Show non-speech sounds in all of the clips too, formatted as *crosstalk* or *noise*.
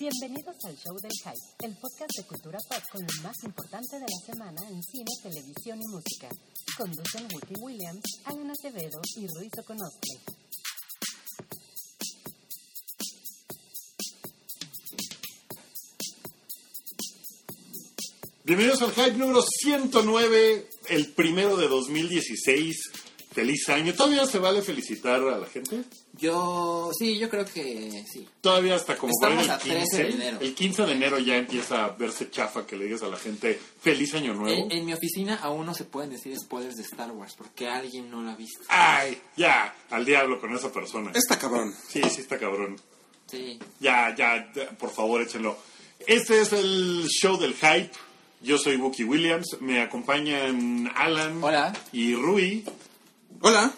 Bienvenidos al Show del Hype, el podcast de cultura pop con lo más importante de la semana en cine, televisión y música. Conducen Wookie Williams, Alan Acevedo y Ruiz Oconostre. Bienvenidos al Hype número 109, el primero de 2016. Feliz año. ¿Todavía se vale felicitar a la gente? Yo, sí, yo creo que sí. Todavía hasta como Estamos el a 13 de 15. enero. El 15 de enero ya empieza a verse chafa que le digas a la gente feliz año nuevo. En, en mi oficina aún no se pueden decir spoilers de Star Wars porque alguien no lo ha visto. Ay, ya, al diablo con esa persona. Está cabrón. Sí, sí está cabrón. Sí. Ya, ya, ya, por favor, échenlo. Este es el show del hype. Yo soy Wookie Williams. Me acompañan Alan Hola. y Rui. Hola.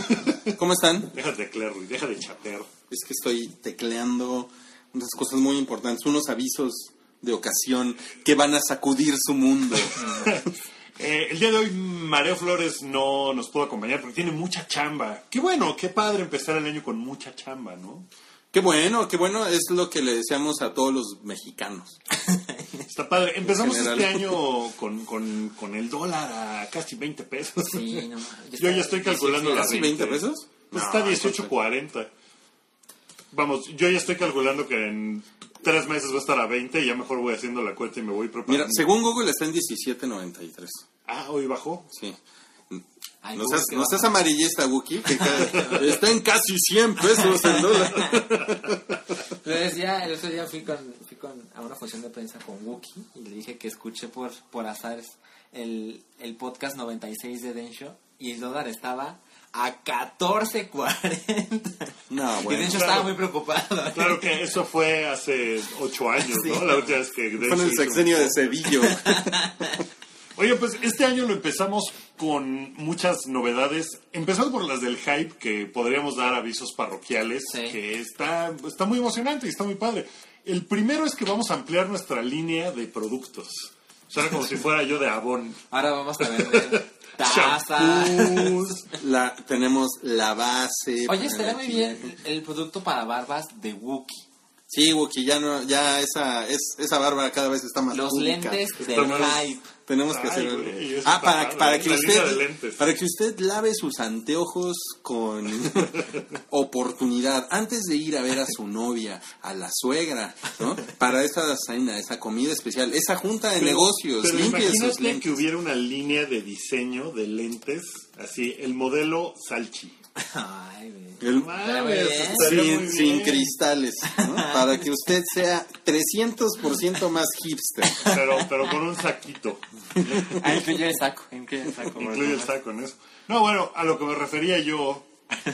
*laughs* ¿Cómo están? Deja de teclear, deja de chatear. Es que estoy tecleando unas cosas muy importantes, unos avisos de ocasión que van a sacudir su mundo. *laughs* Eh, el día de hoy Mareo Flores no nos pudo acompañar porque tiene mucha chamba. Qué bueno, qué padre empezar el año con mucha chamba, ¿no? Qué bueno, qué bueno, es lo que le deseamos a todos los mexicanos. *laughs* *laughs* Está padre. Empezamos este año con, con, con el dólar a casi 20 pesos. Sí, no, *laughs* Yo ya estoy calculando la ¿Casi 20 pesos? Pues No, está 18.40. Vamos, yo ya estoy calculando que en tres meses va a estar a 20 y ya mejor voy haciendo la cuenta y me voy preparando. Mira, según Google está en 17.93. Ah, hoy bajó. Sí. Ay, No seas, no seas amarillista, Wookie, que está en casi 100 pesos el dólar. *laughs* Le decía, el otro día fui, con, fui con, a una función de prensa con Wookie y le dije que escuché por, por azar el, el podcast 96 de Densho y el dólar estaba a 14.40. No, y bueno. Densho claro. estaba muy preocupado. Claro que *laughs* eso fue hace ocho años, ¿no? Sí. La última vez que... Fue en el sexenio de Sevillo. *laughs* Oye, pues este año lo empezamos con muchas novedades, empezando por las del hype, que podríamos dar avisos parroquiales, Sí. que está, está muy emocionante y está muy padre. El primero es que vamos a ampliar nuestra línea de productos. Suena como si fuera yo de Avon. Ahora vamos a vender *laughs* tazas. Shampoos. La, tenemos la base. Oye, la muy bien el producto para barbas de Wookiee. Sí, Wookie, ya no, ya esa, es, esa barba cada vez está más Los pública. lentes del hype. Tenemos que Ay, hacer güey, algo. eso Ah, para, para que usted, para que usted lave sus anteojos con *laughs* oportunidad antes de ir a ver a su novia, a la suegra, ¿no? Para esa cena, esa comida especial, esa junta de Pero- negocios, Pero limpie sus lentes. que hubiera una línea de diseño de lentes, así, el modelo Salchi. Ay. El- muy sin, cristales, ¿no? *laughs* Para que usted sea 300% más hipster. Pero, pero con un saquito. Ah, incluye el saco. Incluye el saco. Incluye el saco en eso. No, bueno, a lo que me refería yo,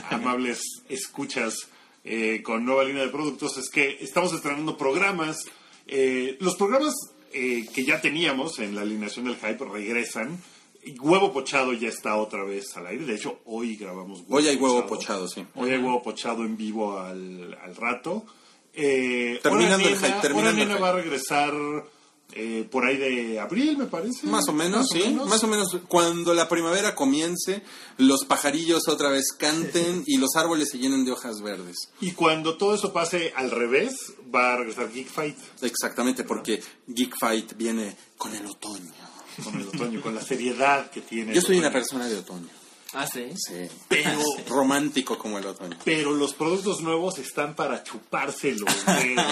amables escuchas, eh, con nueva línea de productos, es que estamos estrenando programas. Eh, los programas eh, que ya teníamos en la alineación del Hype regresan. Huevo Pochado ya está otra vez al aire. De hecho, hoy grabamos Huevo Hoy hay huevo pochado, sí. Hoy hay Huevo Pochado en vivo al, al rato. Eh, Terminando Hora el Hype, Hora Nena va a regresar eh, por ahí de abril, me parece. Más o menos, sí. Más o menos cuando la primavera comience, los pajarillos otra vez canten y los árboles se llenen de hojas verdes. Y cuando todo eso pase al revés, va a regresar Geek Fight Exactamente, porque Geek Fight viene con el otoño. Con el otoño, con la seriedad que tiene. Yo soy una otoño. persona de otoño. Ah, sí. Sí. Pero, *laughs* Romántico como el otoño. pero los productos nuevos están para chuparse los dedos.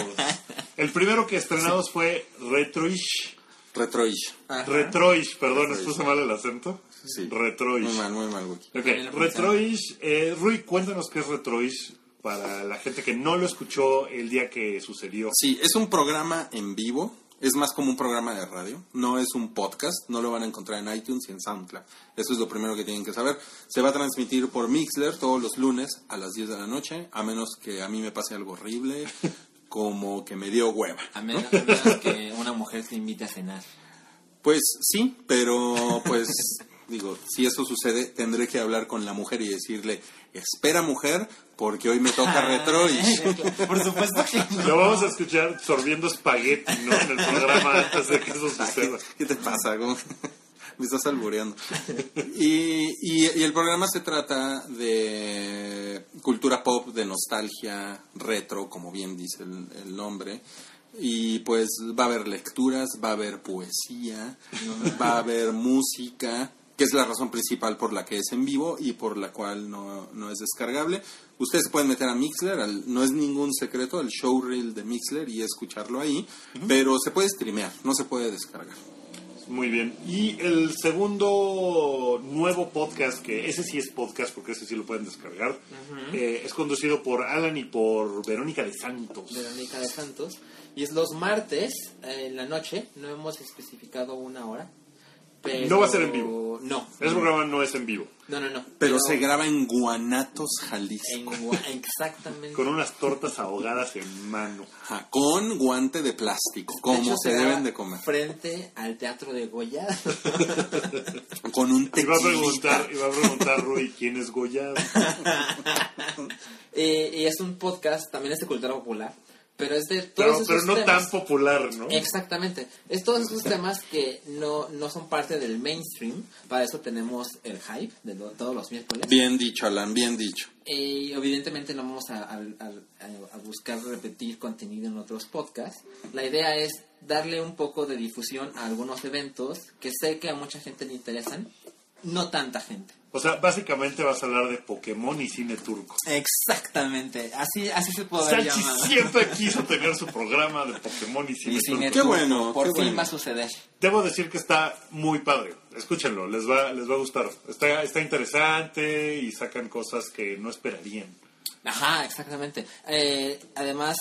El primero que estrenamos fue Retroish. Retroish. Retroish, perdón, Retroish. ¿expuse mal el acento? Sí. Retroish. Muy mal, muy mal, Wookie. Ok, Bien, lo Retroish. Eh, Rui, cuéntanos qué es Retroish para la gente que no lo escuchó el día que sucedió. Sí, es un programa en vivo. Es más como un programa de radio. No es un podcast. No lo van a encontrar en iTunes y en SoundCloud. Eso es lo primero que tienen que saber. Se va a transmitir por Mixler todos los lunes a las 10 de la noche. A menos que a mí me pase algo horrible. *laughs* Como que me dio hueva. A menos, a menos que una mujer te invite a cenar. Pues sí, pero pues *laughs* digo, si eso sucede, tendré que hablar con la mujer y decirle, espera mujer, porque hoy me toca Retroish. *laughs* Por supuesto que no. Lo vamos a escuchar sorbiendo espagueti, ¿no? En el programa antes de que eso suceda. ¿Qué te pasa? ¿Cómo? *laughs* Me estás albureando. Y, y- y el programa se trata de cultura pop, de nostalgia, retro, como bien dice el, el nombre. Y pues va a haber lecturas, va a haber poesía, va a haber música, que es la razón principal por la que es en vivo y por la cual no, no es descargable. Ustedes se pueden meter a Mixler, al- no es ningún secreto, el showreel de Mixler y escucharlo ahí, pero se puede streamear, no se puede descargar. Muy bien. Y el segundo nuevo podcast, que ese sí es podcast porque ese sí lo pueden descargar, eh, es conducido por Alan y por Verónica de Santos. Verónica de Santos. Y es los martes eh, en la noche, no hemos especificado una hora. Pero- No va a ser en vivo. No. Ese programa no es en vivo. No, no, no. Pero se graba en Guanatos, en Jalisco. Gua- Exactamente. Con unas tortas ahogadas en mano. Ajá, con guante de plástico, De como hecho, se será deben de comer. Frente al Teatro de Goya. *laughs* Con un Y va a preguntar, tequilita. y va a preguntar Rui quién es Goya. *laughs* Eh, y es un podcast, también es de cultura popular. Pero es de todos Pero, pero esos no temas. tan popular, ¿no? Exactamente. Es todos esos temas que no, no son parte del mainstream. Para eso tenemos el hype de lo- todos los miércoles. Bien dicho, Alan, bien dicho. Y evidentemente no vamos a, a- a- a buscar repetir contenido en otros podcasts. La idea es darle un poco de difusión a algunos eventos que sé que a mucha gente le interesan, no tanta gente. O sea, básicamente vas a hablar de Pokémon y cine turco. Exactamente, así, así se puede haber Salchi llamado. siempre *laughs* quiso tener su programa de Pokémon y cine Y cine turco. Qué turco, bueno, Por qué fin bueno. va a suceder. Debo decir que está muy padre. Escúchenlo, les va, les va a gustar. Está, está interesante y sacan cosas que no esperarían. Ajá, exactamente. Eh, además,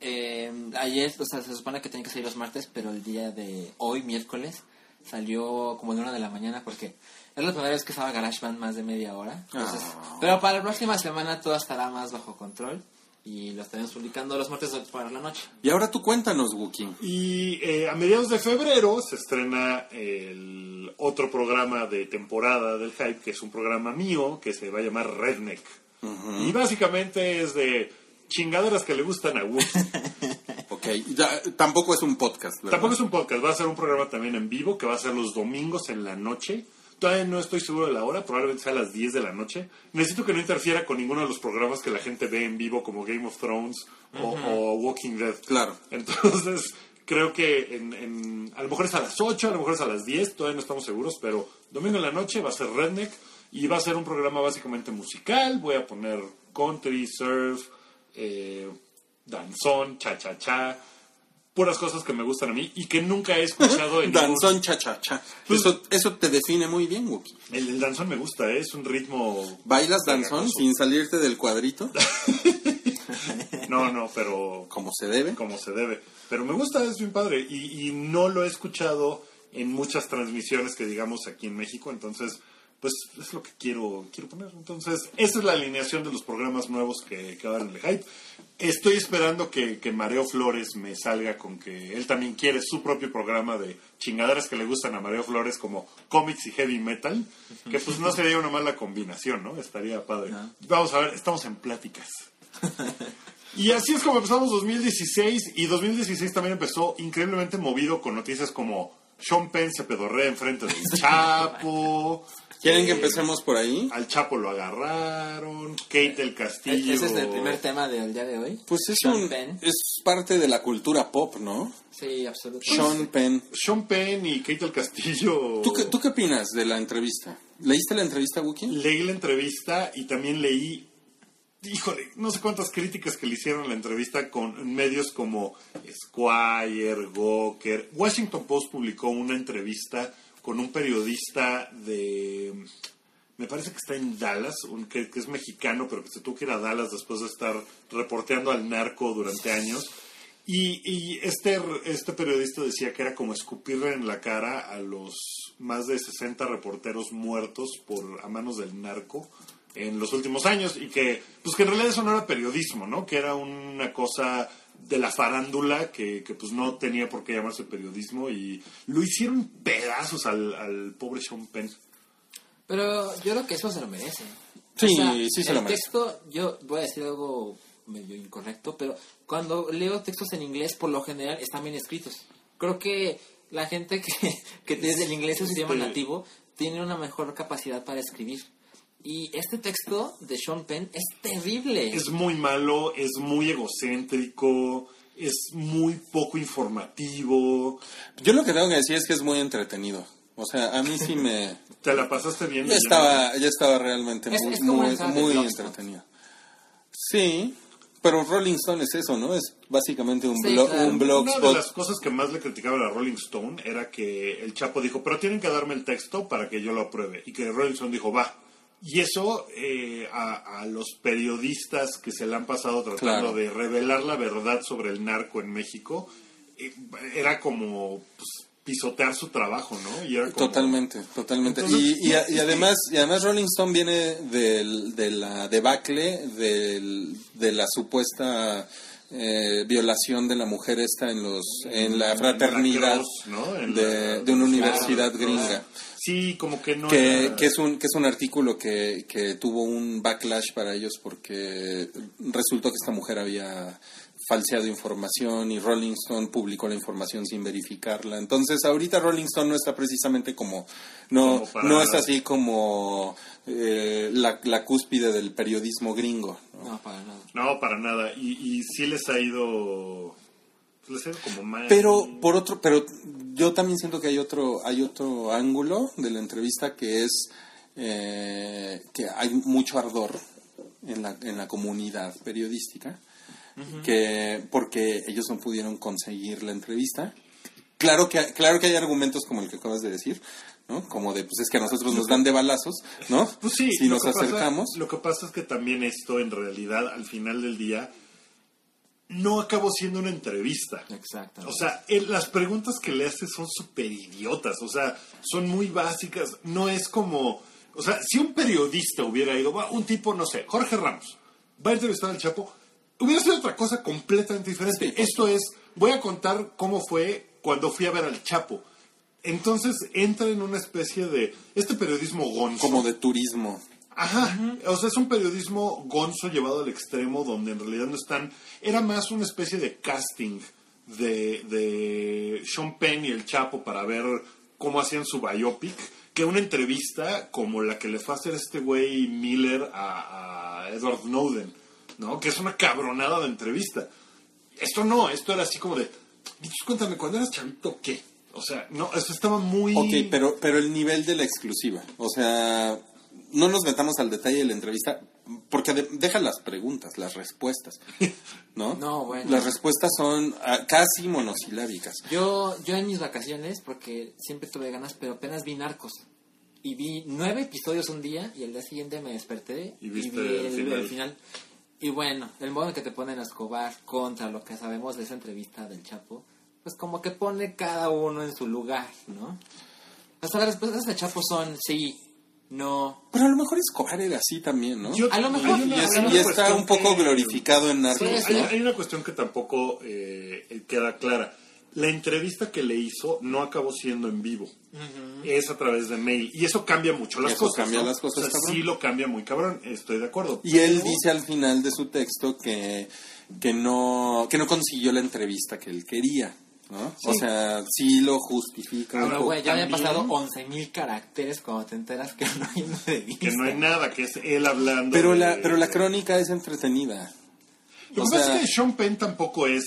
eh, ayer, o sea, se supone que tenía que salir los martes, pero el día de hoy, miércoles, salió como de una de la mañana porque es la primera vez que estaba GarageBand más de media hora. Entonces, Ah. Pero para la próxima semana todo estará más bajo control y lo estaremos publicando los martes por la noche. Y ahora tú cuéntanos, Wookie. Y eh, a mediados de febrero se estrena el otro programa de temporada del Hype, que es un programa mío que se va a llamar Redneck. Y básicamente es de chingaderas que le gustan a Wookiee. *laughs* Ok, ya, tampoco es un podcast, ¿verdad? Tampoco es un podcast, va a ser un programa también en vivo que va a ser los domingos en la noche. Todavía no estoy seguro de la hora, probablemente sea a las 10 de la noche. Necesito que no interfiera con ninguno de los programas que la gente ve en vivo, como Game of Thrones o, o Walking Dead. Claro. Entonces, *laughs* creo que en, en- a lo mejor es a las 8, a lo mejor es a las 10, todavía no estamos seguros, pero domingo en la noche va a ser Redneck y va a ser un programa básicamente musical. Voy a poner country, surf, eh, danzón, cha-cha-cha, puras cosas que me gustan a mí y que nunca he escuchado en *laughs* Danzón cha-cha-cha. Pues- Eso, eso te define muy bien, Wookie. El, el danzón me gusta, ¿eh? es un ritmo... ¿Bailas danzón sin salirte del cuadrito? *laughs* No, no, pero Como se debe. como se debe. Pero me gusta, es bien padre. Y, y no lo he escuchado en muchas transmisiones que digamos aquí en México, entonces pues es lo que quiero, quiero poner. Entonces, esa es la alineación de los programas nuevos que, que va a haber en el Hype. Estoy esperando que, que Mareo Flores me salga con que él también quiere su propio programa de chingaderas que le gustan a Mareo Flores como cómics y heavy metal, que pues no sería una mala combinación, ¿no? Estaría padre. Vamos a ver, estamos en pláticas. *laughs* Y así es como empezamos 2016 y 2016 también empezó increíblemente movido con noticias como Sean Penn se pedorrea enfrente del *laughs* Chapo. ¿Quieren que empecemos por ahí? Al Chapo lo agarraron, Kate del Castillo. Ese es el primer tema del día de hoy. Pues es, Sean un, Penn. es parte de la cultura pop, ¿no? Sí, absolutamente. Sean Penn. Sean Penn y Kate del Castillo. ¿Tú qué, ¿Tú qué opinas de la entrevista? ¿Leíste la entrevista, Wookie? Leí la entrevista y también leí, híjole, no sé cuántas críticas que le hicieron a la entrevista con medios como Squire, Gawker. Washington Post publicó una entrevista con un periodista de, me parece que está en Dallas, un, que, que es mexicano, pero que se tuvo que ir a Dallas después de estar reporteando al narco durante años. Y, y este, este periodista decía que era como escupirle en la cara a los más de 60 reporteros muertos por a manos del narco en los últimos años y que pues que en realidad eso no era periodismo, ¿no? Que era una cosa de la farándula que, que pues no tenía por qué llamarse periodismo y lo hicieron pedazos al, al pobre Sean Penn. Pero yo creo que eso se lo merece. Sí, sí se el lo merece. texto, yo voy a decir algo medio incorrecto, pero cuando leo textos en inglés, por lo general están bien escritos. Creo que la gente que, que tiene el inglés es su idioma Este- nativo tiene una mejor capacidad para escribir. Y este texto de Sean Penn es terrible. Es muy malo, es muy egocéntrico, es muy poco informativo. Yo lo que tengo que decir es que es muy entretenido. O sea, a mí sí me... *laughs* ¿Te la pasaste bien? Ya estaba, ya estaba realmente Es- muy, es muy, entretenido. Sí, pero Rolling Stone es eso, ¿no? Es básicamente un, Sí, blo- claro. un Una de las cosas que más le criticaban a Rolling Stone era que el Chapo dijo, pero tienen que darme el texto para que yo lo apruebe. Y que Rolling Stone dijo, va. Y eso eh, a, a los periodistas que se le han pasado tratando Claro. de revelar la verdad sobre el narco en México, eh, era como pues, pisotear su trabajo, ¿no? Y era como- Totalmente, totalmente. Entonces, y, y, a- y sí. además, y además Rolling Stone viene del, de la debacle del, de la supuesta eh, violación de la mujer esta en los en la fraternidad Cross, ¿no? En de, la- de una universidad gringa. Sí, como que no que, era- que es un que es un artículo que, que tuvo un backlash para ellos porque resultó que esta mujer había falseado información y Rolling Stone publicó la información sin verificarla entonces ahorita Rolling Stone no está precisamente como no Como para no es así como eh, la, la cúspide del periodismo gringo ¿no? No, para nada. No, para nada. Y, y sí les ha ido... Como. Pero por otro, pero yo también siento que hay otro, hay otro ángulo de la entrevista que es eh, que hay mucho ardor en la, en la comunidad periodística, que porque ellos no pudieron conseguir la entrevista. Claro que, claro que hay argumentos como el que acabas de decir, ¿no? Como de, pues es que a nosotros nos dan de balazos, ¿no? Pues sí, si nos pasa- acercamos. lo que pasa es que también esto, en realidad, al final del día, no acabó siendo una entrevista. Exacto. O sea, él- las preguntas que le hace son súper idiotas, o sea, son muy básicas. No es como. O sea, si un periodista hubiera ido, va, un tipo, no sé, Jorge Ramos, va a entrevistar al Chapo, hubiera sido otra cosa completamente diferente. Sí, Esto es, voy a contar cómo fue cuando fui a ver al Chapo. Entonces entra en una especie de. Este periodismo gonzo. como de turismo. Ajá, o sea, es un periodismo gonzo llevado al extremo donde en realidad no están... Era más una especie de casting de, de Sean Penn y el Chapo para ver cómo hacían su biopic que una entrevista como la que le fue a hacer este güey Miller a, a Edward Snowden, ¿no? Que es una cabronada de entrevista. Esto no, esto era así como de... "Dichos, Cuéntame, cuando eras chavito, ¿qué? O sea, no, esto estaba muy... Ok, pero, pero el nivel de la exclusiva. O sea, no nos metamos al detalle de la entrevista, porque de- deja las preguntas, las respuestas. *laughs* ¿No? No, bueno. Las respuestas son ah, casi monosilábicas. Yo, yo en mis vacaciones, porque siempre tuve ganas, pero apenas vi Narcos. Y vi nueve episodios un día y el día siguiente me desperté Y vi el el, final. el final. Y bueno, el modo en que te ponen a Escobar contra lo que sabemos de esa entrevista del Chapo, pues como que pone cada uno en su lugar, ¿no? Hasta las respuestas del Chapo son sí, no. Pero a lo mejor Escobar era así también, ¿no? Yo- A lo mejor- hay una- y, es- hay una y está cuestión un poco que- glorificado en Sí, Narcos. hay, ¿no? hay una cuestión que tampoco eh, queda clara. La entrevista que le hizo no acabó siendo en vivo. Es a través de mail. Y eso cambia mucho las Eso cosas. cambia ¿no? las cosas, O sea, cabrón. sí lo cambia muy cabrón. Estoy de acuerdo. Y él dice al final de su texto que, que, no, que no consiguió la entrevista que él quería. ¿No? O sea, sí lo justifica. poco. Güey, ya habían pasado 11.000 caracteres cuando te enteras que no hay una. Que no hay nada, que es él hablando. pero, de- la, pero la crónica es entretenida. Lo que pasa es que Sean Penn tampoco es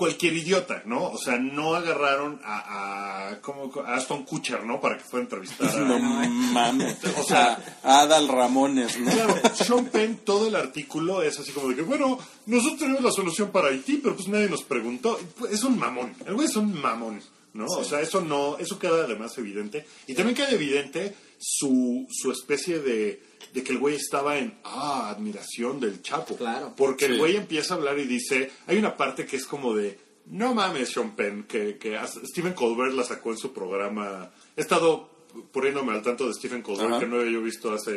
cualquier idiota, ¿no? O sea, no agarraron a, a, como, a Aston Kutcher, ¿no? Para que fuera a entrevistar a... No mames. *laughs* O sea- a Adal Ramones, ¿no? Claro, Sean Penn, todo el artículo es así como de que, bueno, nosotros tenemos la solución para Haití, pero pues nadie nos preguntó. Es un mamón, el güey es un mamón, ¿no? O sea, eso no, eso queda además evidente. Y también queda evidente su, su especie de, de que el güey estaba en, ah, admiración del Chapo. Claro. Porque el güey empieza a hablar y dice, hay una parte que es como de, no mames, Sean Penn, que, que Stephen Colbert la sacó en su programa. He estado poniéndome al tanto de Stephen Colbert, Ajá. que no había yo visto hace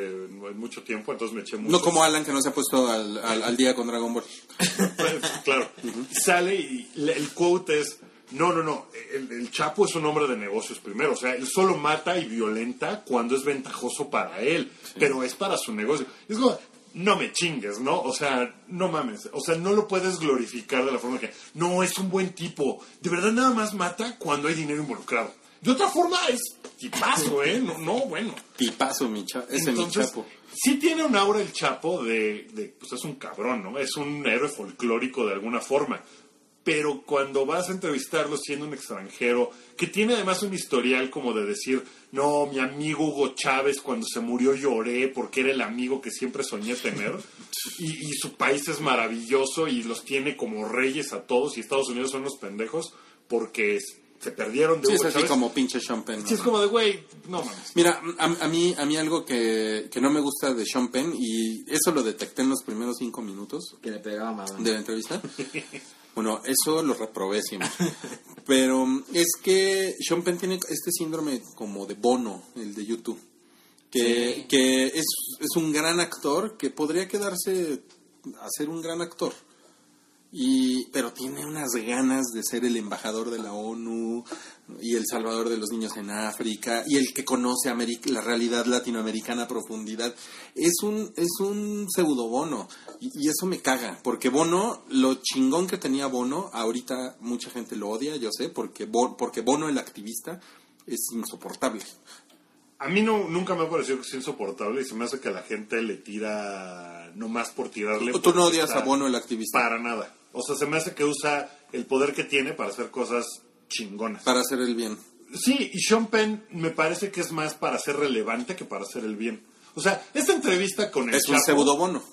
mucho tiempo, entonces me eché mucho. No como Alan que no se ha puesto al, al, al día con Dragon Ball. *laughs* claro. Sale y le- el quote es, no, no, no, el, el Chapo es un hombre de negocios primero, o sea, él solo mata y violenta cuando es ventajoso para él, pero es para su negocio. Es como, no me chingues, ¿no? O sea, no mames, o sea, no lo puedes glorificar de la forma que, no, es un buen tipo, de verdad nada más mata cuando hay dinero involucrado. De otra forma es tipazo, ¿eh? No, no bueno. Tipazo, mi cha- ese mi Entonces, chapo. sí tiene un aura el Chapo de, de, pues es un cabrón, ¿no? Es un héroe folclórico de alguna forma. Pero cuando vas a entrevistarlo siendo un extranjero, que tiene además un historial como de decir, no, mi amigo Hugo Chávez cuando se murió lloré porque era el amigo que siempre soñé tener, y, y su país es maravilloso y los tiene como reyes a todos, y Estados Unidos son los pendejos porque se perdieron de Sí, es así Chávez. como pinche Sean Penn. Sí, es como de, güey, no mames. Mira, a, a mí, a mí algo que, que no me gusta de Sean Penn, y eso lo detecté en los primeros cinco minutos Que le pegaba Madonna. de la entrevista. Bueno, eso lo reprobé siempre. Pero es que Sean Penn tiene este síndrome como de Bono, el de YouTube. Que, Sí. que es, es un gran actor que podría quedarse a ser un gran actor. Y, pero tiene unas ganas de ser el embajador de la ONU y el salvador de los niños en África y el que conoce Ameri- la realidad latinoamericana a profundidad. Es un, es un pseudo Bono y, y eso me caga, porque Bono, lo chingón que tenía Bono, ahorita mucha gente lo odia, yo sé, porque, Bo- porque Bono el activista es insoportable. A mí no, nunca me ha parecido que sea insoportable y se me hace que la gente le tira nomás por tirarle. ¿Tú no odias a Bono el activista? Para nada. O sea, se me hace que usa el poder que tiene para hacer cosas chingonas. Para hacer el bien. Sí, y Sean Penn me parece que es más para ser relevante que para hacer el bien. O sea, esta entrevista con el Es un Chapo, pseudo Bono.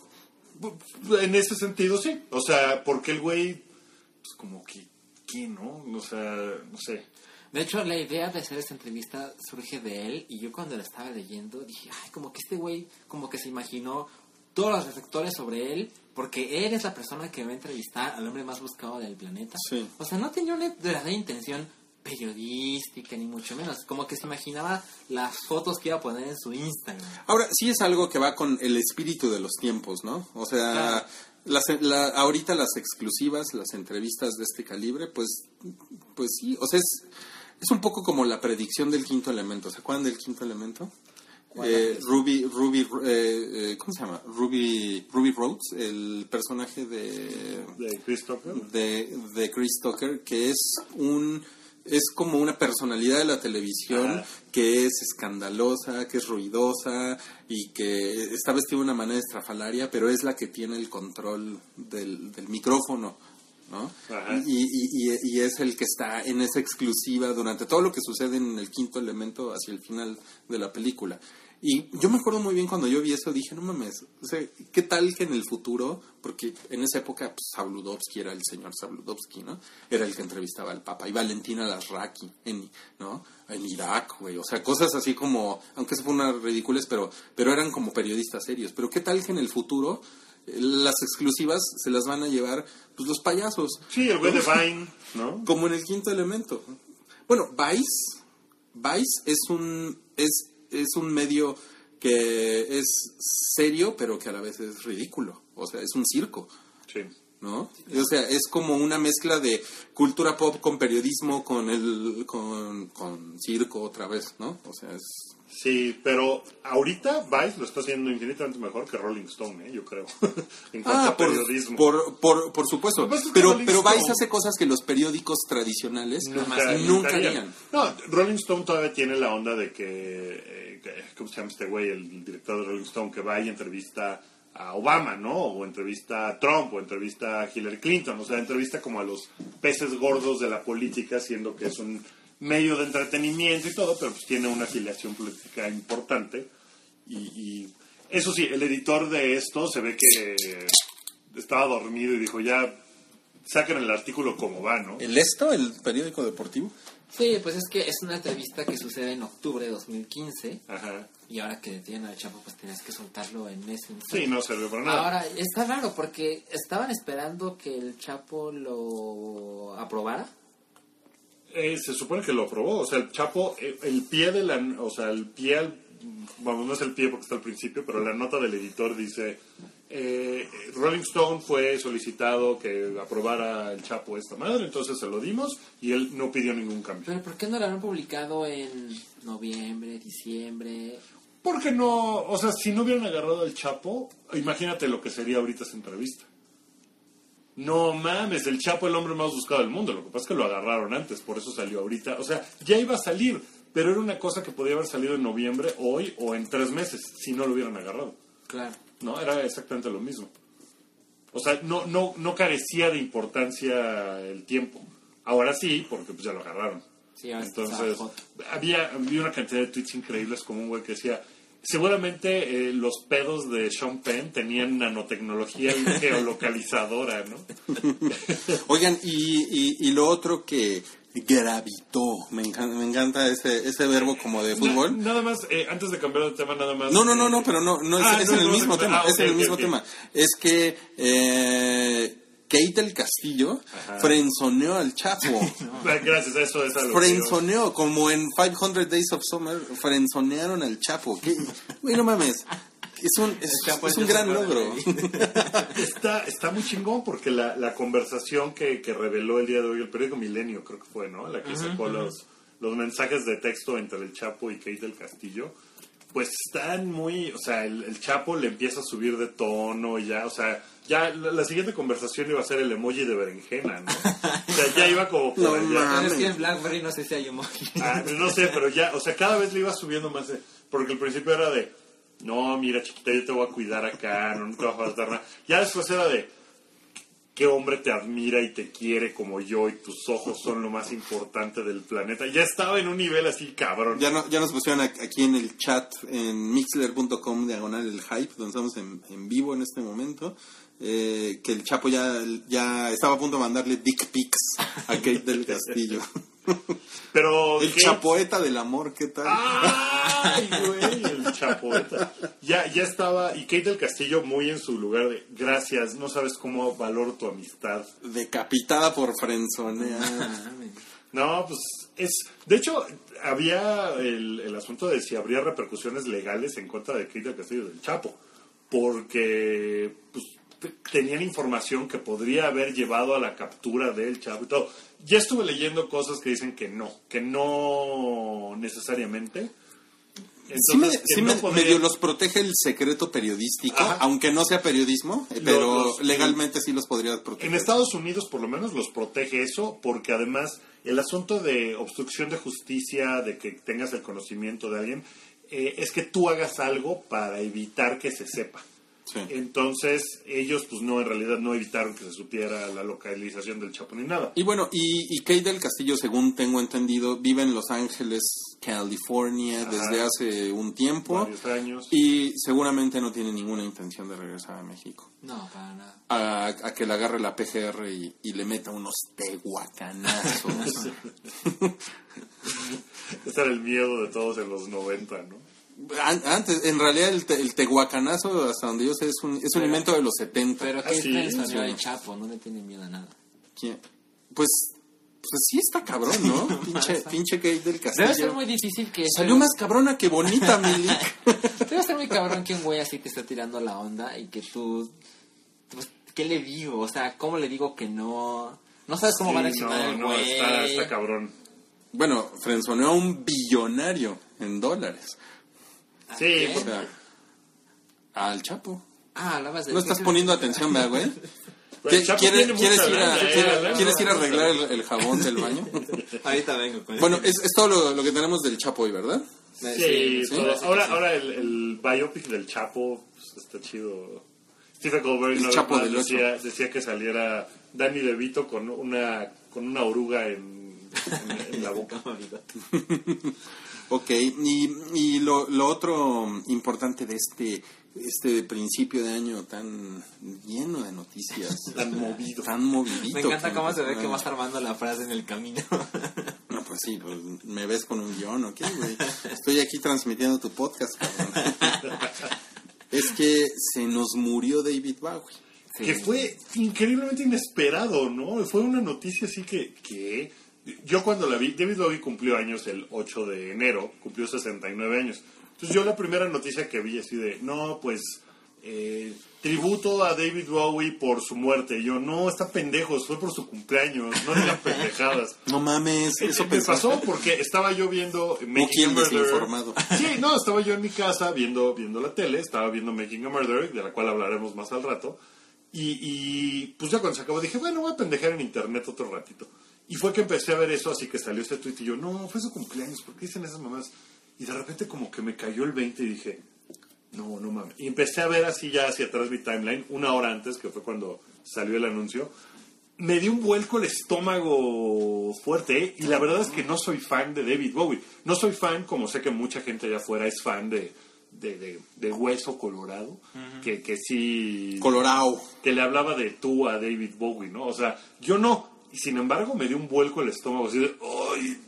En ese sentido, sí. O sea, porque el güey, pues como que, ¿qué, no? O sea, no sé. De hecho, la idea de hacer esta entrevista surge de él y yo cuando la estaba leyendo dije, ay, como que este güey como que se imaginó todos los reflectores sobre él porque él es la persona que va a entrevistar al hombre más buscado del planeta. Sí. O sea, no tenía una verdadera intención periodística ni mucho menos, como que se imaginaba las fotos que iba a poner en su Instagram. Ahora, sí es algo que va con el espíritu de los tiempos, ¿no? O sea, Claro. las, la- ahorita las exclusivas, las entrevistas de este calibre, pues, pues sí, o sea, es, es un poco como la predicción del quinto elemento. ¿Se acuerdan del quinto elemento? ¿Cuál Eh? Ruby, Ruby, eh, eh, ¿cómo se llama? Ruby, Ruby Rhodes, el personaje de, De Chris Tucker. de, de Chris Tucker, que es un es como una personalidad de la televisión que es escandalosa, que es ruidosa y que está vestida de una manera estrafalaria, pero es la que tiene el control del, del micrófono, ¿no? Y, y- y- y es el que está en esa exclusiva durante todo lo que sucede en el quinto elemento hacia el final de la película. Y yo me acuerdo muy bien cuando yo vi eso, dije, no mames, o sea, ¿qué tal que en el futuro, porque en esa época pues, Sabludovsky era el señor Sabludovsky, ¿no? Era el que entrevistaba al Papa, y Valentina Lasraki, en, ¿no? En Irak, güey, o sea, cosas así como, aunque se fue unas ridículas, pero, pero eran como periodistas serios. Pero ¿qué tal que en el futuro las exclusivas se las van a llevar pues, los payasos? Sí, el güey de Vine, ¿no? Como en el quinto elemento. Bueno, Vice, Vice es un es, es un medio que es serio, pero que a la vez es ridículo. O sea, es un circo, Sí. ¿No? O sea, es como una mezcla de cultura pop con periodismo, con el con, con circo otra vez, ¿no? O sea, es Sí, pero ahorita Vice lo está haciendo infinitamente mejor que Rolling Stone, ¿eh? yo creo. *laughs* en cuanto Ah, a por, periodismo. por, por, por supuesto. Pero, pero Vice Stone- hace cosas que los periódicos tradicionales nunca, nunca harían. No, Rolling Stone todavía tiene la onda de que, eh, que- ¿cómo se llama este güey? El director de Rolling Stone que va y entrevista a Obama, ¿no? O entrevista a Trump, o entrevista a Hillary Clinton, o sea, entrevista como a los peces gordos de la política, siendo que es un medio de entretenimiento y todo, pero pues tiene una afiliación política importante. Y, y eso sí, el editor de esto se ve que estaba dormido y dijo, ya saquen el artículo como va, ¿no? ¿El Esto, el periódico deportivo? Sí, pues es que es una entrevista que sucede en octubre de 2015 Ajá. Y ahora que detienen al Chapo pues tenías que soltarlo en ese instante. Sí, no sirve para nada. Ahora, está raro porque estaban esperando que el Chapo lo aprobara. Eh, se supone que lo aprobó, o sea, el Chapo, eh, el pie de la, o sea, el pie, al- vamos, no es el pie porque está al principio, pero la nota del editor dice, eh, Rolling Stone fue solicitado que aprobara el Chapo esta madre, entonces se lo dimos y él no pidió ningún cambio. Pero ¿por qué no lo habrán publicado en noviembre, diciembre? Porque no, o sea, si no hubieran agarrado al Chapo, imagínate lo que sería ahorita esa entrevista. No mames, el Chapo el hombre más buscado del mundo. Lo que pasa es que lo agarraron antes, por eso salió ahorita. O sea, ya iba a salir, pero era una cosa que podía haber salido en noviembre, hoy o en tres meses, si no lo hubieran agarrado. Claro. No, era exactamente lo mismo. O sea, no, no, no carecía de importancia el tiempo. Ahora sí, porque pues ya lo agarraron. Sí, Entonces, había, había una cantidad de tweets increíbles como un güey que decía, seguramente eh, los pedos de Sean Penn tenían nanotecnología geolocalizadora, ¿no? *laughs* Oigan, y, y, y lo otro que gravitó, me encanta, me encanta ese, ese verbo como de fútbol. Na- nada más, eh, antes de cambiar de tema, nada más. No, no, no, eh, no, pero no, no es, Ah, es no, en el mismo tema, ah, es en el mismo tema. Es que eh, Kate del Castillo Ajá. frenzoneó al Chapo. *laughs* Gracias, eso es algo. que Frenzoneó, como en 500 Days of Summer, frenzonearon al Chapo. ¿Qué? Güey, no mames. Es un, es, Chapo es un gran logro. *laughs* Está, está muy chingón porque la, la conversación que, que reveló el día de hoy el periódico Milenio, creo que fue, ¿no? La que sacó los, los mensajes de texto entre el Chapo y Kate del Castillo, pues están muy, o sea, el, el Chapo le empieza a subir de tono ya, o sea, ya la, la siguiente conversación iba a ser el emoji de berenjena, ¿no? O sea, ya iba como *laughs* por No allá. Pero mames. es que en BlackBerry no sé si hay emoji. Ah, no sé, pero ya, o sea, cada vez le iba subiendo más. Porque al principio era de, no, mira, chiquita, yo te voy a cuidar acá, no, no te va a faltar nada. Ya después era de, qué hombre te admira y te quiere como yo y tus ojos son lo más importante del planeta. Ya estaba en un nivel así cabrón. Ya, no, ya nos pusieron aquí en el chat en mixler.com diagonal el hype, donde estamos en, en vivo en este momento, eh, que el Chapo ya, ya estaba a punto de mandarle dick pics a Kate *laughs* del Castillo. Pero el chapoeta del amor, ¿qué tal? ¡Ay, *laughs* güey! El chapoeta. Ya, ya estaba, y Kate del Castillo muy en su lugar de, gracias, no sabes cómo valoro tu amistad. Decapitada por frenzonear. *laughs* No, pues es. De hecho, había el, el asunto de si habría repercusiones legales en contra de Kate del Castillo del Chapo. Porque pues, tenían información que podría haber llevado a la captura del Chapo y todo. Ya estuve leyendo cosas que dicen que no, que no necesariamente. sí me, Entonces, sí no me- podría- medio los protege el secreto periodístico, Ajá. aunque no sea periodismo, pero los- legalmente sí los podría proteger. En Estados Unidos, por lo menos, los protege eso, porque además el asunto de obstrucción de justicia, de que tengas el conocimiento de alguien, eh, es que tú hagas algo para evitar que se sepa. Sí. Entonces, ellos, pues no, en realidad no evitaron que se supiera la localización del Chapo ni nada. Y bueno, y, y Kate del Castillo, según tengo entendido, vive en Los Ángeles, California, Ajá. desde hace un tiempo. Varios años. Y seguramente no tiene ninguna intención de regresar a México. No, para nada. A, a que le agarre la PGR y, y le meta unos tehuacanazos. *laughs* Ese era el miedo de todos en los 90, ¿no? An- Antes, en realidad, el, te- el tehuacanazo, hasta donde yo sé, es un, es un Pero- invento de los 70. Pero Ah, que sí, es sí. el Chapo, no le tiene miedo a nada. ¿Quién? Pues, pues sí está cabrón, ¿no? pinche, pinche Kate del Castillo. Debe ser muy difícil que... Salió más cabrona que bonita, *laughs* Milik. Debe ser muy cabrón que un güey así te esté tirando la onda y que tú... Pues, ¿Qué le digo? O sea, ¿cómo le digo que no? No sabes cómo va a Sí, reaccionar no, el no, güey. está, está cabrón. bueno, frenzoneó a un billonario en dólares. Sí, al Chapo. Ah, hablabas de... No estás poniendo atención, ¿verdad, güey? Pues el ¿Qué- Chapo ¿Quieres, ir a, lana, quieres- quieres ir a lana. arreglar el, el jabón del baño? *laughs* Ahorita vengo con Bueno, es, es todo lo, lo que tenemos del Chapo hoy, ¿verdad? Sí, todo. ahora, ahora el, el biopic del Chapo pues, está chido. Stephen Colbert Chapo más del decía, decía que saliera Danny DeVito con una con una oruga en, en- en la boca. *laughs* *laughs* Ok, y, y lo, lo otro importante de este, este principio de año tan lleno de noticias, *laughs* Tan movido. tan movidito. Me encanta cómo se ve que vas armando la frase en el camino. No, pues sí, pues, me ves con un guion, ¿ok, güey? Estoy aquí transmitiendo tu podcast, cabrón. es que se nos murió David Bowie. Que fue increíblemente inesperado, ¿no? Fue una noticia así que, que yo cuando la vi, David Bowie cumplió años el 8 de enero, cumplió 69 años. Entonces yo la primera noticia que vi así de, no, pues, eh, tributo a David Bowie por su muerte. Y yo, no, está pendejos, fue por su cumpleaños, no digan *laughs* pendejadas. No mames, eso me pasó porque estaba yo viendo *laughs* Making a desinformado. Sí, no, estaba yo en mi casa viendo, viendo la tele, estaba viendo Making a Murderer, de la cual hablaremos más al rato. Y, y, pues ya cuando se acabó dije, bueno, voy a pendejar en internet otro ratito. Y fue que empecé a ver eso, así que salió este tweet y yo, no, fue su cumpleaños, ¿por qué dicen esas mamás? Y de repente como que me cayó el 20 y dije, no, no mames. Y empecé a ver así ya hacia atrás mi timeline, una hora antes, que fue cuando salió el anuncio. Me dio un vuelco el estómago fuerte, ¿eh? y la verdad es que no soy fan de David Bowie. No soy fan, como sé que mucha gente allá afuera es fan de, de, de- de Hueso Colorado, que, que sí... Colorado. que le hablaba de tú a David Bowie, ¿no? O sea, yo no. Y sin embargo me dio un vuelco el estómago, así de... ¡Ay!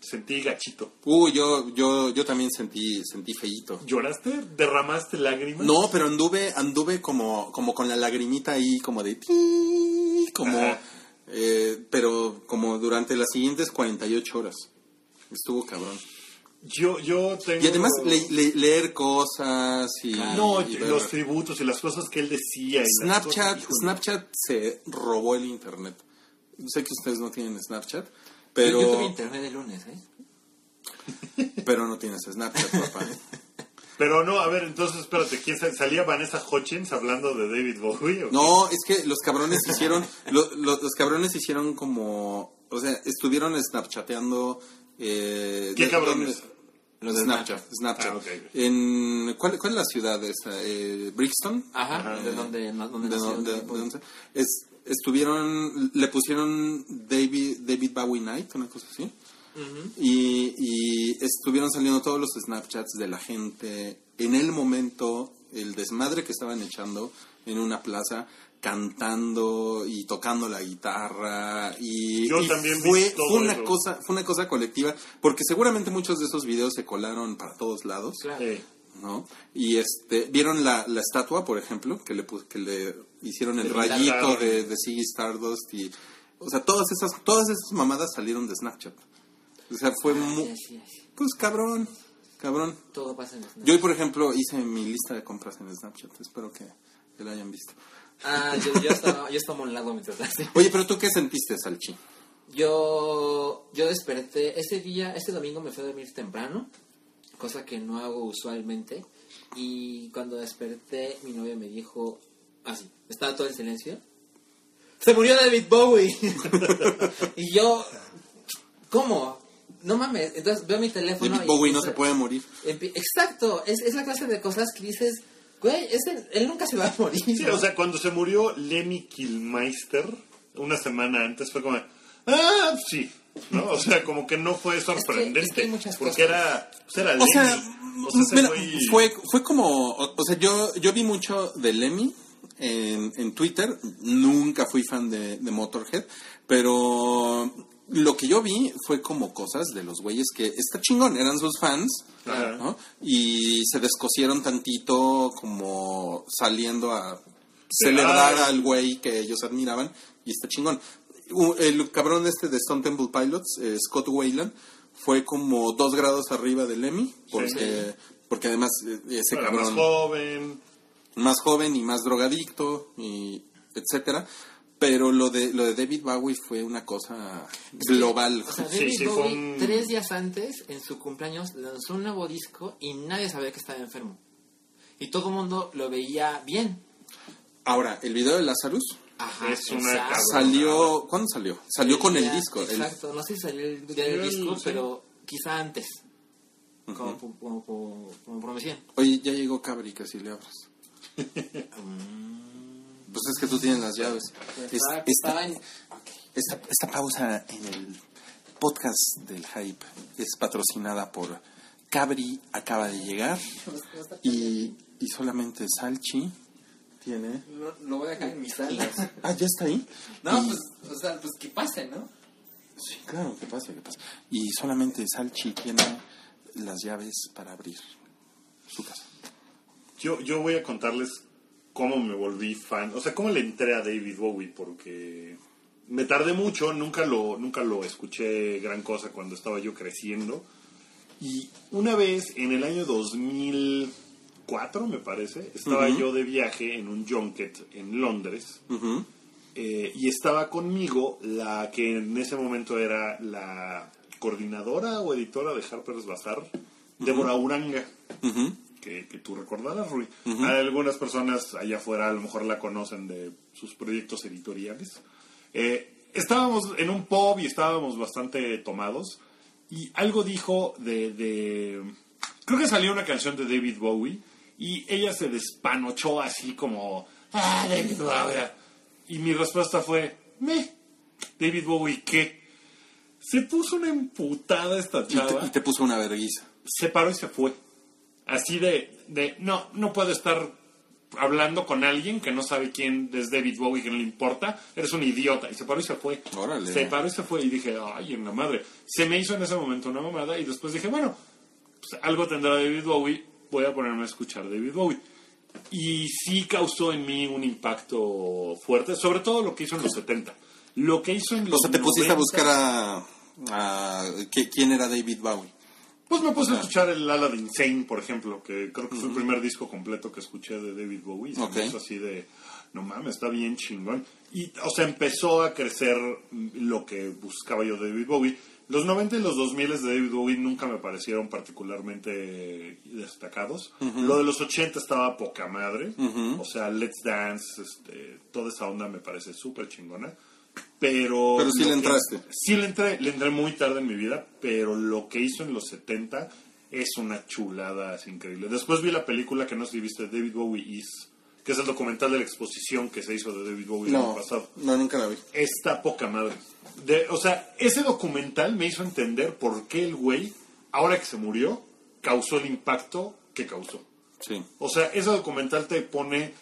Sentí gachito. Uy, yo, yo, yo también sentí, sentí feíto. ¿Lloraste? ¿Derramaste lágrimas? No, pero anduve, anduve como, como con la lagrimita ahí, como de como, eh, pero como durante las siguientes 48 horas. Estuvo cabrón. Yo, yo tengo... Y además le- le- leer cosas y... No, y los tributos y las cosas que él decía. Y Snapchat, cosas. Snapchat se robó el internet. Sé que ustedes no tienen Snapchat, pero, Yo tuve internet el lunes, ¿eh? *laughs* pero no tienes Snapchat, papá. *laughs* Pero no, a ver, entonces, espérate, ¿quién sal- salía Vanessa Hutchins hablando de David Bowie? No, es que los cabrones hicieron, lo- lo- los cabrones hicieron como, o sea, estuvieron snapchateando. Eh, ¿Qué de- cabrones? ¿dónde? Los de Snapchat, Snapchat. Ah. En, ¿cuál, ¿Cuál es la ciudad esa? Eh, ¿Brixton? Ajá, Ajá. de donde de, de- David de dónde- es- estuvieron le pusieron David David Bowie Night una cosa así y, y estuvieron saliendo todos los snapchats de la gente en el momento el desmadre que estaban echando en una plaza cantando y tocando la guitarra y, Yo y también vi fue, todo fue una eso. cosa fue una cosa colectiva porque seguramente muchos de esos videos se colaron para todos lados Claro. Sí. ¿No? Y este, ¿vieron la, la estatua, por ejemplo? Que le, que le hicieron el rayito de, de Ziggy Stardust y... O sea, todas esas, todas esas mamadas salieron de Snapchat. O sea, fue muy... Pues cabrón, cabrón. Todo pasa en Snapchat. Yo hoy, por ejemplo, hice mi lista de compras en Snapchat. Espero que, que la hayan visto. Ah, yo, yo, estaba, yo estaba a un lado mientras hacía. Oye, pero tú qué sentiste, Salchi? Yo, yo desperté, este día, este domingo me fui a dormir temprano, cosa que no hago usualmente, y cuando desperté mi novia me dijo, así, estaba todo en silencio, se murió David Bowie. *laughs* y yo, ¿cómo? No mames, entonces veo mi teléfono David y Bowie no se puede morir. Exacto, es, es la clase de cosas que dices, güey, este, él nunca se va a morir. Sí, ¿no? o sea, cuando se murió Lemmy Kilmeister, una semana antes, fue como, ah, sí, ¿no? O sea, como que no fue sorprendente. es que hay muchas porque era, pues era O Lemmy. sea, O sea, mira, fue, fue como, o, o sea, yo, yo vi mucho de Lemmy en, en Twitter, nunca fui fan de, de Motorhead, pero lo que yo vi fue como cosas de los güeyes que está chingón, eran sus fans. Y se descosieron tantito como saliendo a celebrar al güey que ellos admiraban y está chingón. El cabrón este de Stone Temple Pilots, eh, Scott Wayland, fue como dos grados arriba de Lemmy, porque, porque además eh, ese era cabrón más joven. más joven y más drogadicto y etcétera. Pero lo de lo de David Bowie fue una cosa global. O sea, David sí, Bowie, un- tres días antes, en su cumpleaños, lanzó un nuevo disco y nadie sabía que estaba enfermo. Y todo el mundo lo veía bien. Ahora, el video de Lazarus Ajá, Es una exacto. salió, ¿cuándo salió? Salió con el disco. el- Exacto, no sé si salió el día del Salió el- disco, pero quizá antes. como, como, como. Oye, ya llegó Cabri, que si le abras. Pues es que tú tienes las llaves. Es- Estaba- esta, estaba en- esta, esta pausa en el podcast del Hype es patrocinada por Cabri, acaba de llegar *laughs* y, y solamente Salchi tiene... Lo, lo voy a dejar en mi sala. *laughs* Ah, ¿ya está ahí? No, Y- pues, o sea, pues que pase, ¿no? Sí, claro, que pasa, que pasa. Y solamente Salchi tiene las llaves para abrir su casa. Yo, yo voy a contarles cómo me volví fan, o sea, cómo le entré a David Bowie, porque me tardé mucho, nunca lo, nunca lo escuché gran cosa cuando estaba yo creciendo. Y una vez, en el año 2004, me parece, estaba yo de viaje en un junket en Londres. Eh, y estaba conmigo la que en ese momento era la coordinadora o editora de Harper's Bazaar, Débora Uranga, que, que tú recordarás, Rui. Algunas personas allá afuera a lo mejor la conocen de sus proyectos editoriales. Eh, estábamos en un pub y estábamos bastante tomados y algo dijo de, de- Creo que salió una canción de David Bowie Y ella se despanochó así como, ah, David Bowie. Y mi respuesta fue, me, David Bowie, ¿qué? Se puso una emputada esta Y chava te, y te puso una vergüenza. se paró y se fue. Así de, de, no, no puedo estar hablando con alguien que no sabe quién es David Bowie, que no le importa, eres un idiota. Y se paró y se fue. Órale. Se paró y se fue y dije, ay, en la madre. Se me hizo en ese momento una mamada y después dije, bueno, pues algo tendrá David Bowie, voy a ponerme a escuchar David Bowie. Y sí causó en mí un impacto fuerte, sobre todo lo que hizo en los 70. Lo que hizo en O sea, te pusiste 90, a buscar a... a- ¿qué- ¿Quién era David Bowie? Pues me puse a escuchar el ala de Insane, por ejemplo, que creo que fue el primer disco completo que escuché de David Bowie. y Se Ok. me hizo así de, no mames, está bien chingón. Y, o sea, empezó a crecer lo que buscaba yo de David Bowie. Los 90 y los 2000 de David Bowie nunca me parecieron particularmente destacados. Lo de los 80 estaba poca madre. O sea, Let's Dance, este, toda esa onda me parece súper chingona. Pero, Pero sí le entraste. Sí le entré, le entré muy tarde en mi vida, pero lo que hizo en los 70 es una chulada, es increíble. Después vi la película que no sé si viste, David Bowie Is, que es el documental de la exposición que se hizo de David Bowie el año pasado. no, nunca la vi. Está poca madre. De, o sea, ese documental me hizo entender por qué el güey, ahora que se murió, causó el impacto que causó. Sí. O sea, ese documental te pone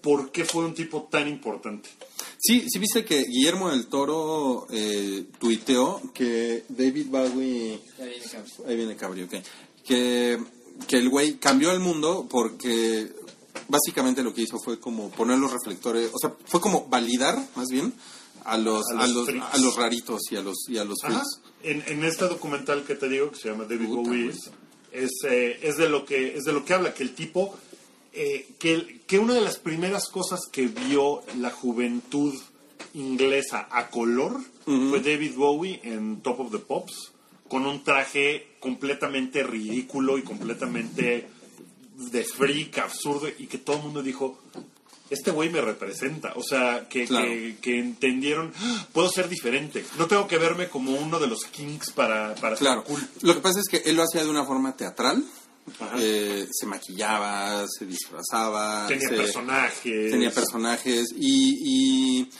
por qué fue un tipo tan importante. Sí, sí viste que Guillermo del Toro eh, tuiteó que David Bowie... Ya viene, cabrón. Ahí viene Cabri, ok. Que, que el güey cambió el mundo porque básicamente lo que hizo fue como poner los reflectores, o sea, fue como validar más bien a los, A a los a raritos y a los, y a los freaks. En, en este documental que te digo que se llama David Bowie es, eh, es de lo que es de lo que habla que el tipo eh, que, que una de las primeras cosas que vio la juventud inglesa a color fue David Bowie en Top of the Pops con un traje completamente ridículo y completamente de freak, absurdo y que todo el mundo dijo este güey me representa, o sea, que, Claro. que, que entendieron, "Ah, puedo ser diferente, no tengo que verme como uno de los kings para, para Claro. ser cool. Lo que pasa es que él lo hacía de una forma teatral. Eh, se maquillaba, se disfrazaba. Tenía se- personajes. Tenía personajes y, y,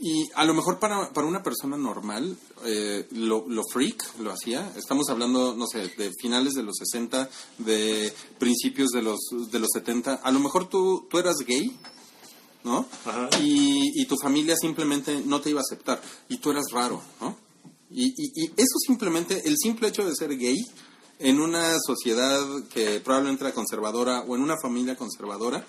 y a lo mejor para, para una persona normal eh, lo, lo freak lo hacía. Estamos hablando, no sé, de finales de los 60, de principios de los, de los 70. A lo mejor tú, tú eras gay, ¿no? Ajá. Y, y tu familia simplemente no te iba a aceptar y tú eras raro, ¿no? Y, y, y eso simplemente, el simple hecho de ser gay en una sociedad que probablemente era conservadora o en una familia conservadora,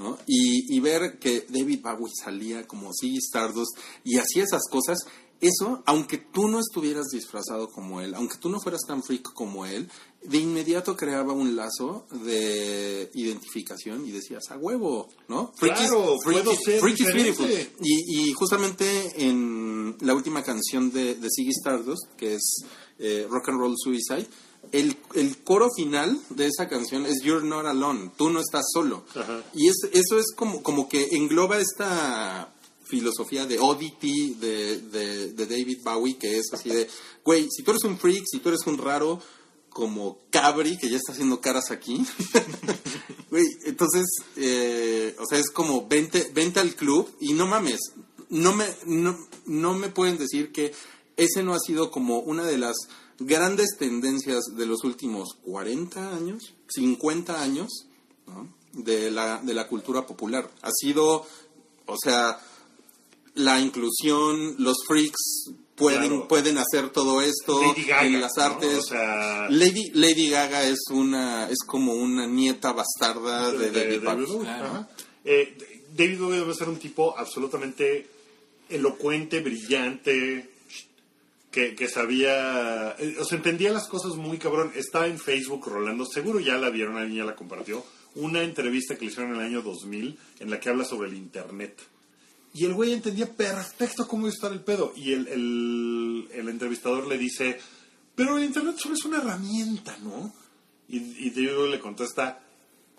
¿no? Y, y ver que David Bowie salía como Ziggy Stardust y hacía esas cosas, eso, aunque tú no estuvieras disfrazado como él, aunque tú no fueras tan freak como él, de inmediato creaba un lazo de identificación y decías, a huevo, ¿no? Claro, puedo ser freak is diferente. beautiful. Y, y justamente en la última canción de, de Ziggy Stardust, que es eh, Rock and Roll Suicide, el, el coro final de esa canción es You're Not Alone, tú no estás solo. Ajá. Y es, eso es como, como que engloba esta filosofía de oddity de, de, de David Bowie, que es así de, güey, si tú eres un freak, si tú eres un raro, como Cabri, que ya está haciendo caras aquí, *laughs* güey, entonces, eh, o sea, es como, vente, vente al club y no mames, no me, no, no me pueden decir que ese no ha sido como una de las grandes tendencias de los últimos 40 años, 50 años, ¿no? de, la, de la cultura popular. Ha sido, o sea, la inclusión, los freaks pueden, Claro. pueden hacer todo esto Gaga, en las ¿no? artes. O sea, Lady, Lady Gaga es una es como una nieta bastarda de, David Bowie. Eh, David Bowie debe ser un tipo absolutamente elocuente, brillante, que, que sabía, eh, o sea, entendía las cosas muy cabrón. Está en Facebook rolando, seguro ya la vieron, alguien ya la compartió, una entrevista que le hicieron en el año 2000 en la que habla sobre el Internet. Y el güey entendía perfecto cómo iba a estar el pedo. Y el, entrevistador le dice, pero el Internet solo es una herramienta, ¿no? Y, y Bowie le contesta,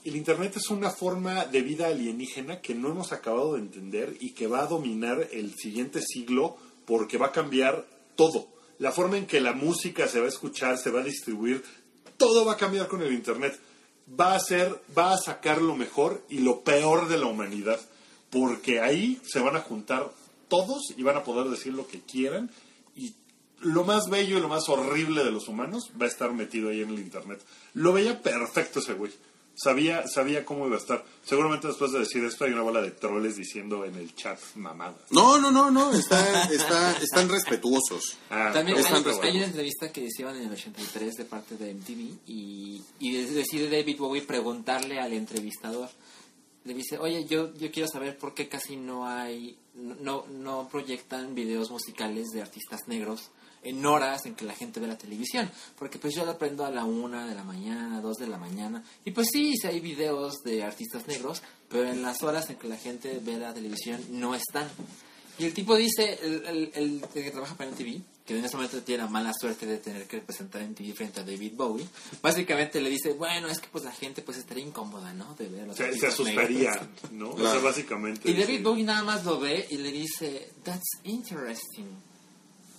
el Internet es una forma de vida alienígena que no hemos acabado de entender y que va a dominar el siguiente siglo porque va a cambiar todo. La forma en que la música se va a escuchar, se va a distribuir, todo va a cambiar con el Internet. va a ser, va a sacar lo mejor y lo peor de la humanidad, porque ahí se van a juntar todos y van a poder decir lo que quieran y lo más bello y lo más horrible de los humanos va a estar metido ahí en el internet. Lo veía perfecto ese güey. Sabía, sabía cómo iba a estar. Seguramente después de decir esto hay una bola de troles diciendo en el chat mamadas. No, no, no, no, está, está, están respetuosos. Ah, También hay, están hay una entrevista que hicieron en el 83 de parte de MTV y, y de- decide David Bowie preguntarle al entrevistador. Le dice, oye, yo, yo quiero saber por qué casi no hay, no, no proyectan videos musicales de artistas negros en horas en que la gente ve la televisión. Porque pues yo lo aprendo a la una de la mañana, dos de la mañana. Y pues sí, sí hay videos de artistas negros, pero en las horas en que la gente ve la televisión no están. Y el tipo dice, el, el, el que trabaja para MTV, que en ese momento tiene la mala suerte de tener que presentar MTV frente a David Bowie, básicamente le dice, bueno, es que pues la gente pues estaría incómoda, ¿no? De ver a los se, se asustaría, negros". ¿no? O Claro. sea, básicamente. Y David. Bowie nada más lo ve y le dice, that's interesting.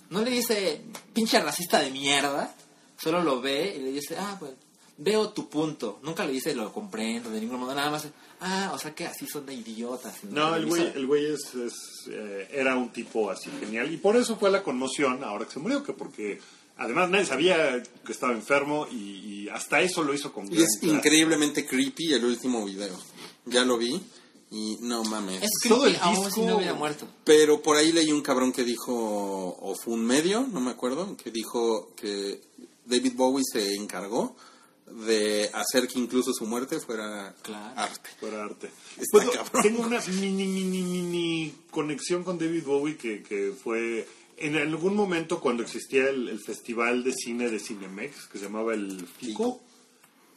No le dice, pinche racista de mierda, solo lo ve y le dice, ah, pues, veo tu punto. Nunca le dice, lo comprendo de ningún modo, nada más, ah, o sea que así son de idiotas. No, el güey, televisor". el güey es, es, eh, era un tipo así genial. Y por eso fue la conmoción ahora que se murió, que porque además nadie sabía que estaba enfermo y, y hasta eso lo hizo con Y gran es clase. increíblemente creepy el último video. Ya lo vi y no mames. Es Todo el aún si disco- no hubiera muerto. Pero por ahí leí un cabrón que dijo, o fue un medio, no me acuerdo, que dijo que David Bowie se encargó de hacer que incluso su muerte fuera Claro. arte. Fuera arte. Cabrón. tengo una mini, mini, mini conexión con David Bowie que, que fue en algún momento cuando existía el, el festival de cine de Cinemex, que se llamaba el FICO,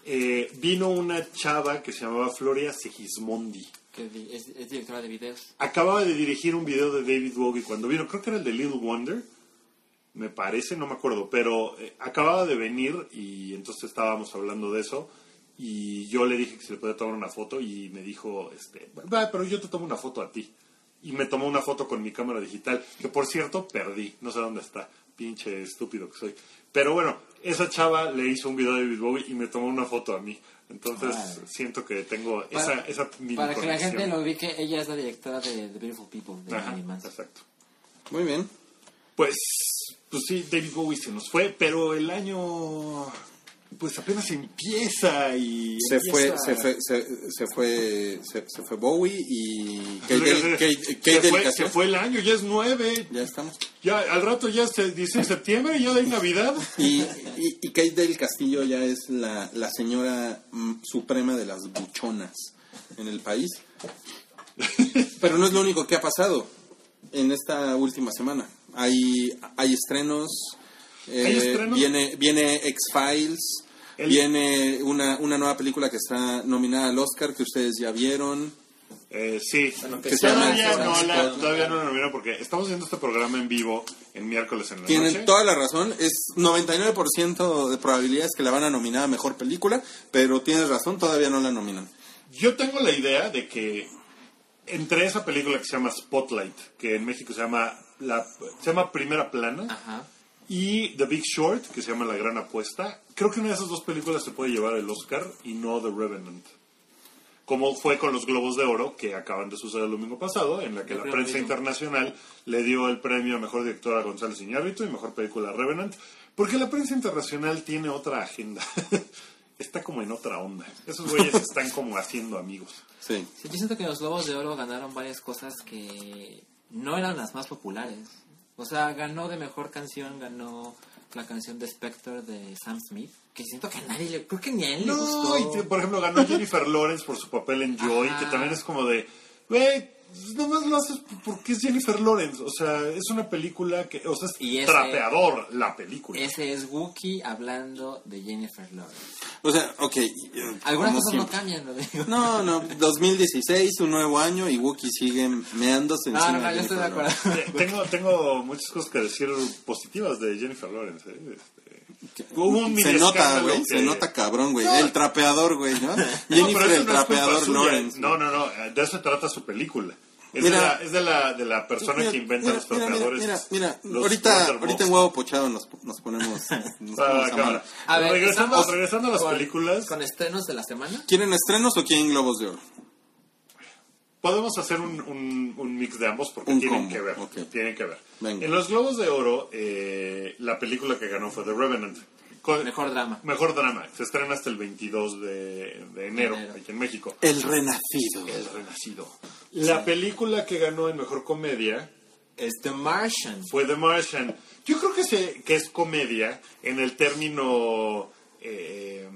eh, vino una chava que se llamaba Floria Segismondi. Que es, es directora de videos. Acababa de dirigir un video de David Bowie cuando vino, creo que era el de Little Wonder, me parece, no me acuerdo, pero eh, acababa de venir y entonces estábamos hablando de eso y yo le dije que se le podía tomar una foto y me dijo, este, pero yo te tomo una foto a ti. Y me tomó una foto con mi cámara digital, que por cierto perdí, no sé dónde está, pinche estúpido que soy. Pero bueno, esa chava le hizo un video de David Bowie y me tomó una foto a mí. Entonces siento que tengo Para- esa, esa mini Para que la gente lo ubique, ella es la directora de The Beautiful People de Ajá, exacto. Muy bien. Pues, pues sí, David Bowie se nos fue, pero el año pues apenas empieza y Se empieza- fue, se fue, se, se fue, se, se fue Bowie y Kate, Se- Kate- fue, Delicatessen. se fue el año, ya es nueve, Ya estamos. ya al rato ya es el 16 de septiembre, ya hay Navidad. Y, y, y Kate del Castillo ya es la, la señora mm, suprema de las buchonas en el país. *laughs* Pero no es lo único que ha pasado en esta última semana. Hay, hay estrenos. eh. Viene, viene X-Files. El- Viene una, una nueva película que está nominada al Oscar que ustedes ya vieron. Eh, sí, que se llama todavía, no Florence la, todavía no la nominaron porque estamos haciendo este programa en vivo el miércoles en la Tienen noche. toda la razón. Es 99% de probabilidades que la van a nominar a mejor película, pero tienes razón, todavía no la nominan. Yo tengo la idea de que entre esa película que se llama Spotlight, que en México se llama, la, se llama Primera Plana, Ajá. Y The Big Short, que se llama La Gran Apuesta, creo que una de esas dos películas se puede llevar el Oscar y no The Revenant. Como fue con los Globos de Oro, que acaban de suceder el domingo pasado, en la que la prensa internacional le dio el premio a Mejor Director a González Iñárritu y Mejor Película a Revenant, porque la prensa internacional tiene otra agenda. *laughs* Está como en otra onda. Esos güeyes *laughs* están como haciendo amigos. Sí. Sí, yo siento que los Globos de Oro ganaron varias cosas que no eran las más populares. O sea, ganó de mejor canción, ganó la canción de Spectre de Sam Smith, que siento que a nadie le... Creo que ni a él le No, gustó. y por ejemplo, ganó Jennifer Lawrence por su papel en Joy, Ajá. que también es como de, güey, nomás lo haces porque es Jennifer Lawrence. O sea, es una película que, o sea, es Y ese- trapeador la película. Ese es Wookiee hablando de Jennifer Lawrence. O sea, ok. eh, Algunas cosas siempre. no cambian, lo digo. No, no, 2016, un nuevo año y Wookiee sigue meándose No, encima no, no, de yo estoy de acuerdo. Tengo, tengo muchas cosas que decir positivas de Jennifer Lawrence. ¿eh? Hubo un Se nota, güey, que- se nota cabrón, güey. No. El trapeador, güey, ¿no? *laughs* No, Jennifer pero eso el no trapeador. Lawrence. No, no, no, de eso se trata su película. Es, Mira. de, la, es de, la, de la persona Mira, que inventa mira, los mira, torpeadores. Mira, mira, los ahorita, ahorita en huevo pochado nos, nos ponemos. *laughs* nos Ah, ponemos a ver, regresando, estamos regresando a las con- películas, Con estrenos de la semana. ¿Quieren estrenos o quieren globos de oro? Podemos hacer un, un, un mix de ambos porque Un tienen combo, que ver. Tienen que ver. Venga. En los Globos de Oro, eh, la película que ganó fue The Revenant. Con- Mejor drama. Mejor drama. Se estrena hasta el 22 de, de enero, Enero. aquí en México. El renacido. El Renacido. La película que ganó en Mejor Comedia Es The Martian. fue The Martian. Yo creo que, se, que es comedia en el término eh,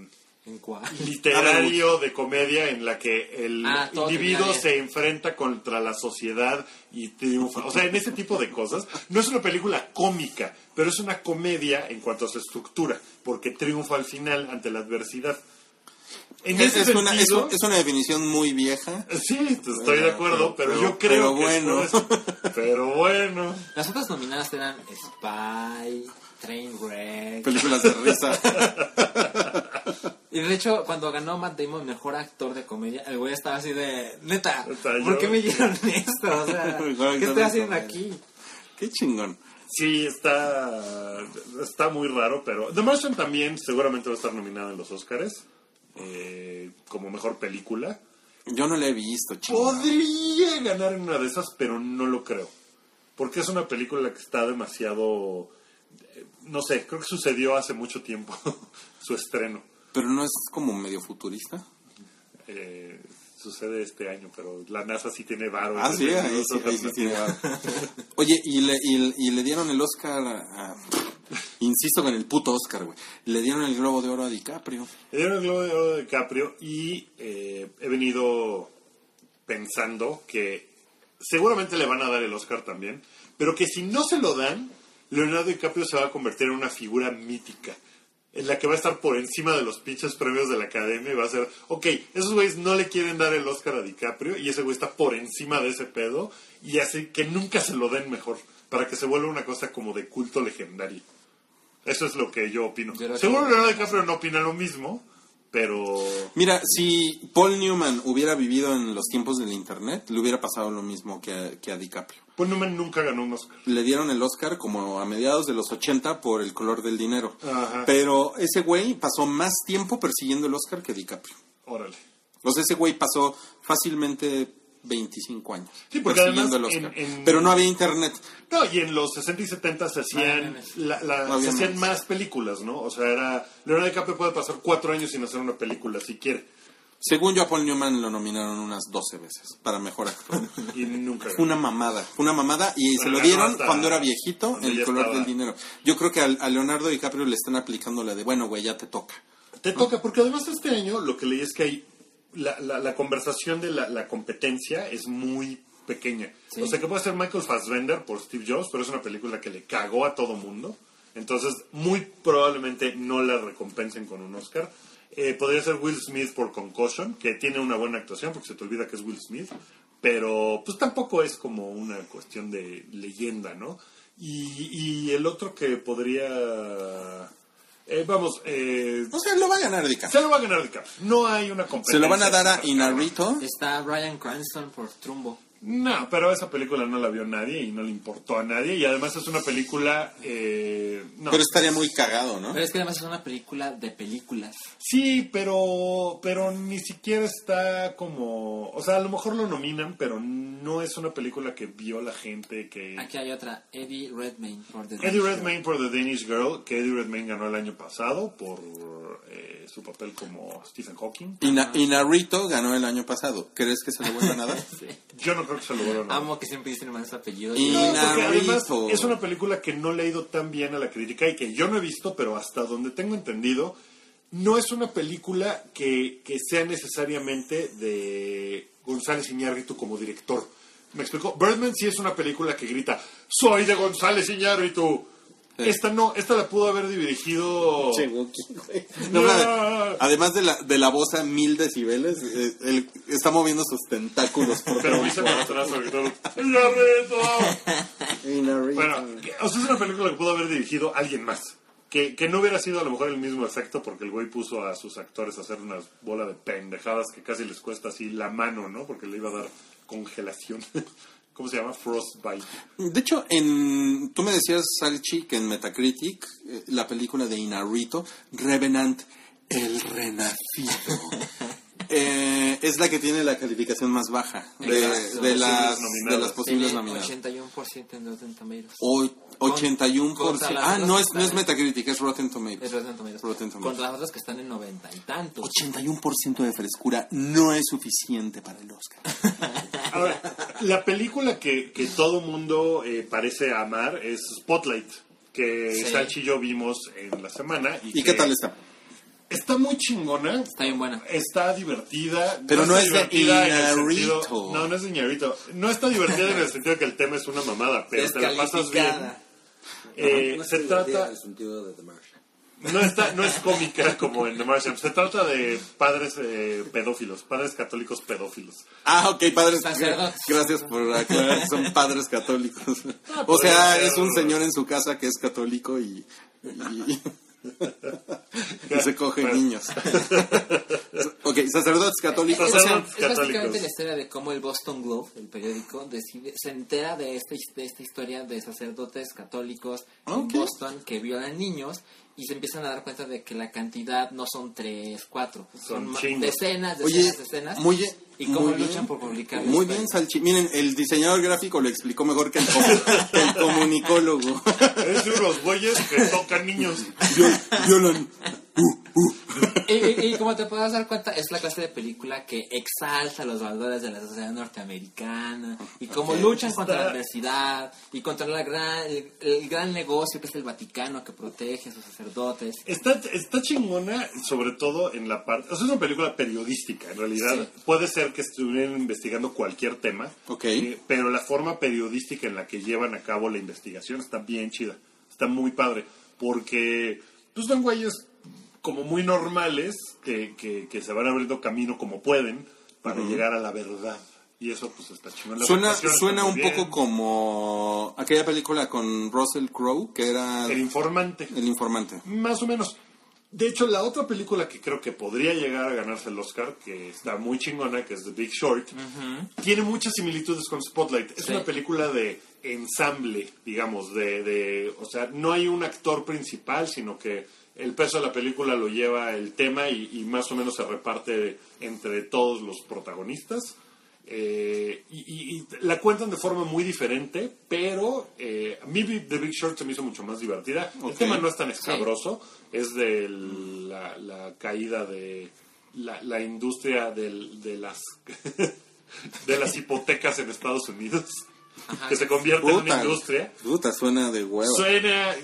¿En cuál? *laughs* literario de comedia en la que el Ah, individuo se enfrenta contra la sociedad y triunfa. O sea, en ese tipo de cosas. No es una película cómica, pero es una comedia en cuanto a su estructura, porque triunfa al final ante la adversidad. En Es, ese es una, es, sentido- es una definición muy vieja. Sí, estoy de acuerdo, pero, pero- yo creo pero que bueno. *laughs* Pero bueno. Las otras nominadas eran Spy, Trainwreck. Películas de risa. *laughs* Y de hecho, cuando ganó Matt Damon mejor actor de comedia, el güey estaba así de, neta, ¿por qué me *laughs* dieron esto? O sea, *laughs* Mejor ¿qué estoy haciendo aquí? Qué chingón. Sí, está, está muy raro, pero The Martian también seguramente va a estar nominada en los Oscars eh, como mejor película. Yo no la he visto, chingón. Podría ganar en una de esas, pero no lo creo. Porque es una película que está demasiado... eh, No sé, creo que sucedió hace mucho tiempo *laughs* su estreno. Pero no es como medio futurista. Eh, sucede este año, pero la NASA sí tiene varo. Ah, sí, Entonces, ahí sí, nosotros ahí sí no. tiene varo. *laughs* Oye, y le, y, y le dieron el Oscar a, a- Insisto con el puto Oscar, güey. Le dieron el Globo de Oro a DiCaprio. Le dieron el Globo de Oro de DiCaprio y eh, he venido pensando que seguramente le van a dar el Oscar también, pero que si no se lo dan, Leonardo DiCaprio se va a convertir en una figura mítica, en la que va a estar por encima de los pinches premios de la academia y va a ser, ok, esos güeyes no le quieren dar el Oscar a DiCaprio y ese güey está por encima de ese pedo y hace que nunca se lo den mejor, para que se vuelva una cosa como de culto legendario. Eso es lo que yo opino. Seguro Leonardo DiCaprio no opina lo mismo, pero Mira, si Paul Newman hubiera vivido en los tiempos del Internet, le hubiera pasado lo mismo que a, que a DiCaprio. Paul Newman nunca ganó un Oscar. Le dieron el Oscar como a mediados de los 80 por el color del dinero. Ajá. Pero ese güey pasó más tiempo persiguiendo el Oscar que DiCaprio. Órale. O sea, ese güey pasó fácilmente 25 años Sí, porque además en- en- Pero no había Internet. No, y en los 60 y 70 se hacían, memes. la- se hacían más películas, ¿no? O sea, era Leonardo DiCaprio puede pasar cuatro años sin hacer una película si quiere. Según yo, a Paul Newman lo nominaron unas 12 veces para mejor actor. *laughs* Y nunca Fue una mamada, fue una mamada y se lo dieron hasta cuando era viejito en el color estaba. del dinero. Yo creo que al- a, Leonardo DiCaprio le están aplicando la de, bueno, güey, ya te toca. Te toca, porque además este año lo que leí es que hay la, la, la conversación de la, la competencia es muy pequeña. Sí. O sea que puede ser Michael Fassbender por Steve Jobs, pero es una película que le cagó a todo mundo. Entonces, muy probablemente no la recompensen con un Oscar. Eh, podría ser Will Smith por Concussion, que tiene una buena actuación porque se te olvida que es Will Smith. Pero, pues tampoco es como una cuestión de leyenda, ¿no? Y, y el otro que podría. Eh, vamos, eh, O sea, lo va a ganar DiCaprio. se lo va a ganar DiCaprio. No hay una competencia. Se lo van a dar a Inarrito. Está Brian Cranston por Trumbo. No, pero esa película no la vio nadie y no le importó a nadie. Y además es una película. eh, no. Pero estaría muy cagado, ¿no? Pero es que además es una película de películas. Sí, pero, pero ni siquiera está como. O sea, a lo mejor lo nominan, pero no es una película que vio la gente. que Aquí hay otra, Eddie Redmayne por The Eddie Redmayne por The Danish Girl, que Eddie Redmayne ganó el año pasado por eh, su papel como Stephen Hawking. Ina- Inarrito ganó el año pasado. ¿Crees que se lo vuelvan a dar? *laughs* Sí. Yo no creo que se lo vuelvan a. Amo que siempre dicen mal su apellido. Y- No, porque además es una película que no le ha ido tan bien a la crítica y que yo no he visto, pero hasta donde tengo entendido, no es una película que, que sea necesariamente de González Iñárritu como director. ¿Me explico? Birdman sí es una película que grita, soy de González Iñárritu. Sí. Esta no, esta la pudo haber dirigido... No, madre. Además de la, de la voz a mil decibeles, eh, él está moviendo sus tentáculos por Pero dice para atrás, sobre todo. *laughs* Bueno, que- o sea, es una película que pudo haber dirigido alguien más. Que, que no hubiera sido a lo mejor el mismo efecto porque el güey puso a sus actores a hacer una bola de pendejadas que casi les cuesta así la mano, ¿no? Porque le iba a dar congelación. ¿Cómo se llama? Frostbite. De hecho, en, tú me decías, Salchi, que en Metacritic, eh, la película de Inarito, Revenant, el renacido, *laughs* eh, es la que tiene la calificación más baja de, Exacto. de las, nominadas. de las posibles nominadas. 81% en Rotten Tomatoes. O- 81%. Contra las Ah, no es, no es Metacritic, es Rotten Tomatoes. Es Rotten Tomatoes. Rotten Tomatoes. Contra las otras que están en 90 y tantos. 81% de frescura no es suficiente para el Oscar. *laughs* Ahora, la película que, que todo mundo eh, parece amar es Spotlight, que Sí. Salchi y yo vimos en la semana. ¿Y, ¿Y que qué tal está? Está muy chingona. Está bien buena. Está divertida. Pero no está es de divertida en el Iñárritu. sentido- No, no es de Iñárritu. No está divertida en el sentido de que el tema es una mamada, pero te la pasas bien. Eh, No se trata... en el sentido de. No, está, no es cómica como en The Martian. Se trata de padres eh, pedófilos, padres católicos pedófilos. Ah, ok, padres. Gracias por aclarar, son padres católicos. Ah, O sea, podría es un ser. señor en su casa que es católico y. y, y se coge Bueno. niños. *laughs* ok, sacerdotes católicos. Es, Sacerdotes es básicamente católicos. la historia de cómo el Boston Globe, el periódico, decide, se entera de esta, de esta historia de sacerdotes católicos Ok. en Boston que violan niños y se empiezan a dar cuenta de que la cantidad no son tres, cuatro, son, decenas, Oye, decenas, decenas. muy bien. y cómo muy luchan bien. por publicar. Muy bien. Salchi. Miren, el diseñador gráfico lo explicó mejor que el, com- que el comunicólogo. Es de unos güeyes que tocan niños. Viol- Violan. Y, y- y como te puedes dar cuenta, es la clase de película que exalta los valores de la sociedad norteamericana y cómo Ok. luchan contra la Está- adversidad y contra la gran, el, el gran negocio que es el Vaticano que protege a sus sacerdotes. Está, está chingona, sobre todo en la parte. O sea, es una película periodística, en realidad. Sí. Puede ser que estuvieran investigando cualquier tema, Ok. eh, pero la forma periodística en la que llevan a cabo la investigación está bien chida. Está muy padre, porque pues son güeyes como muy normales que, que, que se van abriendo camino como pueden para llegar a la verdad. Y eso pues está chingón. La Suena, suena un bien. poco como aquella película con Russell Crowe, que era El informante. El Informante. Más o menos. De hecho, la otra película que creo que podría llegar a ganarse el Oscar, que está muy chingona, que es The Big Short, tiene muchas similitudes con Spotlight. Es Sí. una película de ensamble, digamos, de, de, o sea, no hay un actor principal, sino que el peso de la película lo lleva el tema y, y más o menos se reparte entre todos los protagonistas. Eh, y, la cuentan de forma muy diferente, pero eh, a mí The Big Short se me hizo mucho más divertida. El tema no es tan escabroso, es de la, la caída de la, la industria del- de las *laughs* de las hipotecas en Estados Unidos, que se convierte en una industria. puta, suena de huevo. Suena.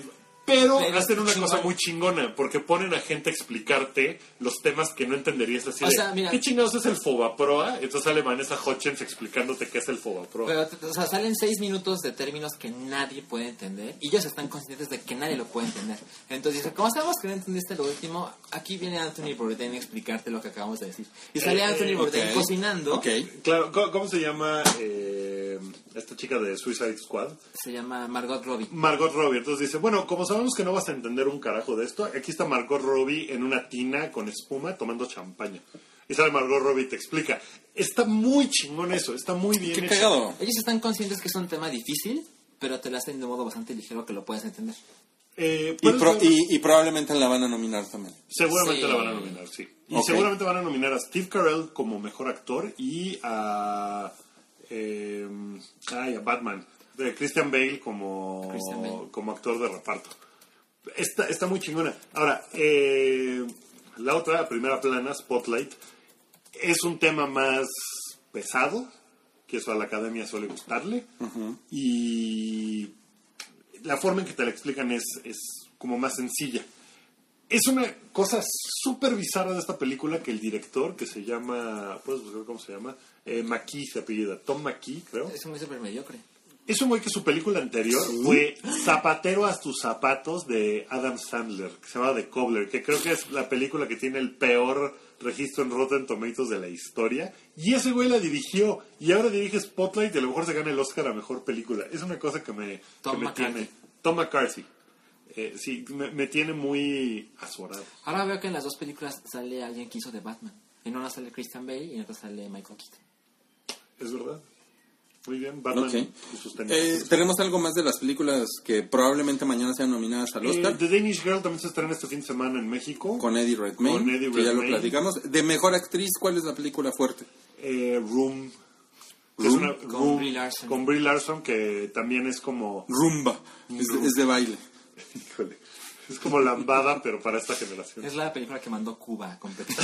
Pero Pero hacen una cosa muy chingona, porque ponen a gente a explicarte los temas que no entenderías así O de, sea, mira- ¿qué chingados es el Fobaproa? Entonces sale Vanessa Hutchins explicándote qué es el Fobaproa. Pero, o sea, salen seis minutos de términos que nadie puede entender y ellos están conscientes de que nadie lo puede entender. Entonces dice, como sabemos que no entendiste lo último, aquí viene Anthony Bourdain a explicarte lo que acabamos de decir. Y sale Eh, Anthony eh, Bourdain cocinando. Ok. Claro, ¿cómo, cómo se llama eh, esta chica de Suicide Squad? Se llama Margot Robbie. Margot Robbie. Entonces dice, bueno, como sabemos que no vas a entender un carajo de esto, aquí está Margot Robbie en una tina con espuma tomando champaña. Y sale Margot Robbie y te explica. Está muy chingón eso, está muy bien Qué hecho. cagado. Ellos están conscientes que es un tema difícil, pero te lo hacen de modo bastante ligero que lo puedes entender. Eh, Y, pero pro- es- y, y probablemente la van a nominar también. Seguramente Sí. la van a nominar, sí. Y seguramente van a nominar a Steve Carell como mejor actor y a. eh, ay, a Batman. De Christian Bale como, Christian Bale. como actor de reparto. Está, está muy chingona. Ahora, eh, la otra, primera plana, Spotlight, es un tema más pesado, que eso a la academia suele gustarle. Y la forma en que te la explican es, es como más sencilla. Es una cosa súper bizarra de esta película que el director, que se llama, ¿puedes buscar cómo se llama? Eh, McKee se apellida, Tom McKee, creo. Es muy súper mediocre. Es un güey que su película anterior fue Zapatero a tus zapatos de Adam Sandler, que se llama The Cobbler, que creo que es la película que tiene el peor registro en Rotten Tomatoes de la historia. Y ese güey la dirigió y ahora dirige Spotlight y a lo mejor se gana el Oscar a Mejor Película. Es una cosa que me, Tom que me McCarthy. tiene... Tom McCarthy. Eh, sí, me, me tiene muy azorado. Ahora veo que en las dos películas sale alguien que hizo de Batman. En una sale Christian Bale y en otra sale Michael Keaton. ¿Es verdad? Muy bien, Batman Ok. y sus tenis. Eh, ¿Tenemos algo más de las películas que probablemente mañana sean nominadas al Eh, Oscar? The Danish Girl también se estrena este fin de semana en México. Con Eddie Redmayne, Con Eddie que ya lo Redmayne. platicamos. De mejor actriz, ¿cuál es la película fuerte? Eh, Room. que es Room, una- con Room, Brie Larson. Con Brie Larson, que también es como... Rumba. Es, es de baile. *laughs* Híjole. Es como lambada, pero para esta generación. Es la película que mandó Cuba a competir.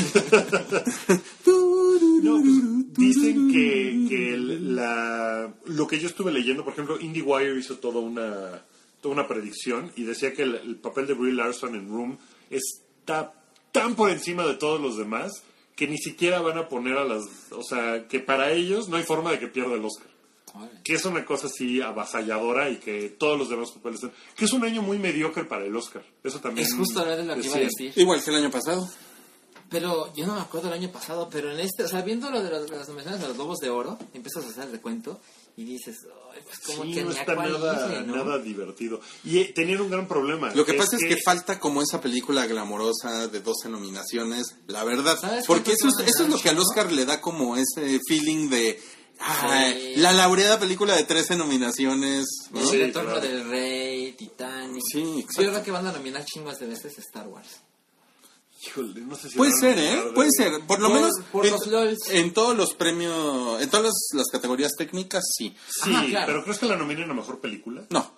No, pues, dicen que, que el- la, lo que yo estuve leyendo, por ejemplo, IndieWire hizo toda una, toda una predicción y decía que el, el papel de Brie Larson en Room está tan por encima de todos los demás que ni siquiera van a poner a las... O sea, que para ellos no hay forma de que pierda el Oscar. Que es una cosa así avasalladora y que todos los demás papeles... son- Que es un año muy mediocre para el Oscar. Eso también... es justo lo que iba a decir. Igual que el año pasado. Pero yo no me acuerdo el año pasado, pero en este, o sea, viendo lo de los- las nominaciones de los Globos de Oro, empiezas a hacer el recuento y dices, "Ay, pues como Sí, que no está nada, irle, ¿no? nada divertido. Y eh, tenían un gran problema. Lo que pasa es que falta como esa película glamorosa de 12 nominaciones, la verdad. ¿Sabes Porque eso es, eso es lo que al Oscar le da como ese feeling de... ay, Sí. La laureada película de 13 nominaciones. ¿no? El Sí, retorno claro. del rey, Titanic. Sí, Yo creo que van a nominar chingos de veces Star Wars. Híjole, no sé si Puede ser, ¿eh? de- Puede ser. Por lo Por- menos por en, los en todos los premios, en todas las, las categorías técnicas, sí. Sí, Ajá, claro. pero ¿crees que la nominen a mejor película? No,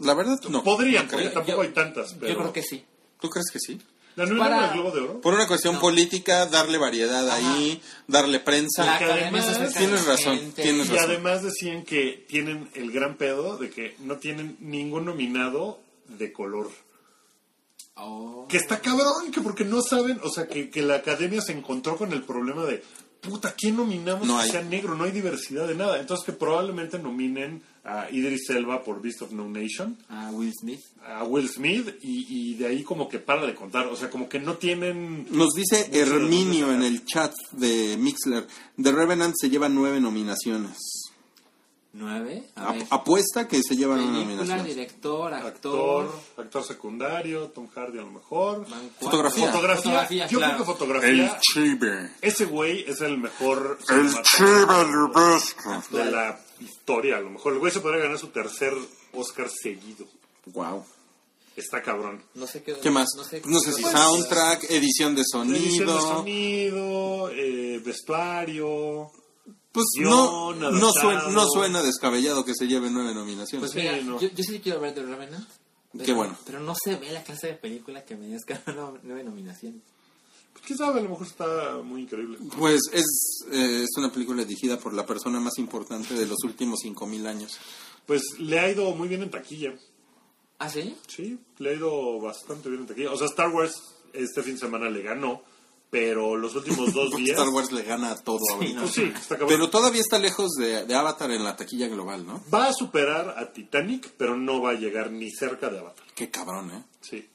la verdad no. Podrían, No porque creo. tampoco Yo- hay tantas. Pero... Yo creo que sí. ¿Tú crees que sí? ¿La nominaron Para- al Globo de Oro? Por una cuestión política, darle variedad ahí, darle prensa. La además- Tienes razón, tienes Y razón. además decían que tienen el gran pedo de que no tienen ningún nominado de color. Oh. Que está cabrón, que porque no saben, o sea, que, que la academia se encontró con el problema de, puta, ¿quién nominamos No que hay. sea negro? No hay diversidad de nada. Entonces que probablemente nominen a Idris Elba por Beast of No Nation, A Will Smith. a Will Smith, y, y de ahí como que para de contar. O sea, como que no tienen... Nos dice Herminio en el chat de Mixler. The Revenant se lleva nueve nominaciones. Nueve. A Ap- ver. apuesta que se lleva nueve Película, nominaciones. director, Actor, actor. actor secundario, Tom Hardy a lo mejor. Fotografía. Fotografía, Fotografía, yo claro. creo que fotografía, Chiber. ese güey es el mejor El cinematógrafo de la historia, a lo mejor. El güey se podría ganar su tercer Oscar seguido. Wow. Está cabrón. No sé qué. ¿Qué más? No sé, No sé si Pues, soundtrack, edición de Edición de sonido. sonido, eh, vestuario. Pues Guión, no, no, suena, no suena descabellado que se lleve nueve nominaciones. Pues mira, Sí, no. yo, yo sí quiero ver The Revenant. pero- Qué bueno. Pero no se ve la clase de película que me digas que ganó *laughs* nueve nominaciones. Pues, ¿Quién sabe? A lo mejor está muy increíble. Pues es, eh, es una película dirigida por la persona más importante de los últimos cinco mil años. Pues le ha ido muy bien en taquilla. ¿Ah, sí? Sí, le ha ido bastante bien en taquilla. O sea, Star Wars este fin de semana le ganó, pero los últimos dos *laughs* días... Star Wars le gana a todo ahorita. Pues sí, está cabrón. Pero todavía está lejos de, de Avatar en la taquilla global, ¿no? Va a superar a Titanic, pero no va a llegar ni cerca de Avatar. Qué cabrón, ¿eh? Sí.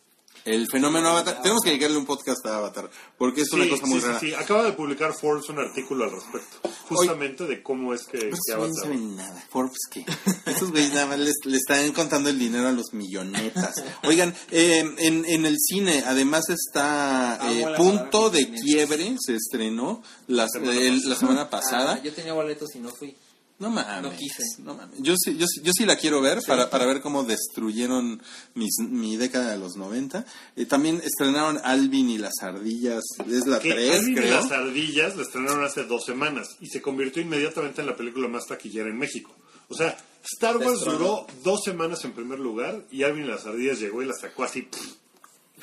El fenómeno Avatar. Tenemos que llegarle un podcast a Avatar, porque es una cosa muy sí, rara. sí, sí. Acaba de publicar Forbes un artículo al respecto. Justamente de cómo es que, estos güeyes no Avatar... saben nada. Forbes, ¿qué? Estos güeyes nada más les, le están contando el dinero a los millonetas. Oigan, eh, en, en el cine, además está eh, Amo la Punto de. Quiebre, se estrenó la, semana el- pasada. la semana pasada. Ah, yo tenía boletos y no fui. No mames. No quise. no mames. Yo sí, yo, sí- yo sí la quiero ver para, para ver cómo destruyeron mis, mi década de los 90. Eh, también estrenaron Alvin y las ardillas. Es la Que 3, Alvin y las ardillas la estrenaron hace dos semanas y se convirtió inmediatamente en la película más taquillera en México. O sea, Star Wars Destronó. duró dos semanas en primer lugar y Alvin y las ardillas llegó y la sacó así pff,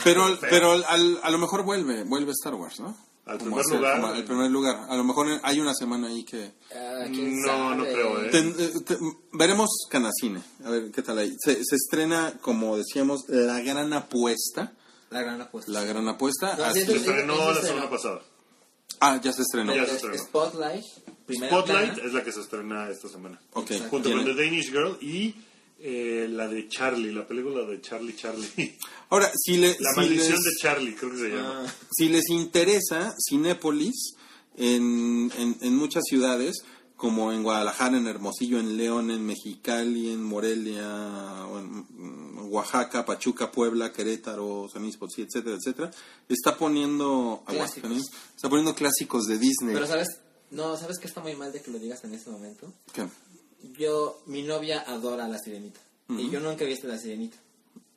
Pero, pero al- a lo mejor vuelve, vuelve Star Wars, ¿no? Al primer hacer- lugar. como al primer lugar. A lo mejor hay una semana ahí que... Ah, ¿quién No, no creo, ¿eh? Ten- eh, te- veremos Canacine. A ver qué tal ahí. Se, se estrena, como decíamos, La Gran Apuesta. La gran apuesta. La Gran Apuesta. No, Se estrenó la el- semana pasada. Ah, ya se estrenó. Ya se Es- estrenó. Spotlight. Spotlight plana. es la que se estrena esta semana. Ok. Junto Tiene- con The Danish Girl y eh, la de Charlie, la película de Charlie Charlie. *laughs* Ahora, si, le, La si maldición les, de Charlie, creo que se llama. Ah, si les interesa, Cinépolis, en, en, en muchas ciudades, como en Guadalajara, en Hermosillo, en León, en Mexicali, en Morelia, en Oaxaca, Pachuca, Puebla, Querétaro, San Luis Potosí, etcétera, etcétera, está poniendo Clásicos. Está poniendo clásicos de Disney. Pero sabes, no, ¿sabes que está muy mal de que lo digas en este momento? ¿Qué? Yo, mi novia adora la sirenita. Y yo nunca he visto la sirenita.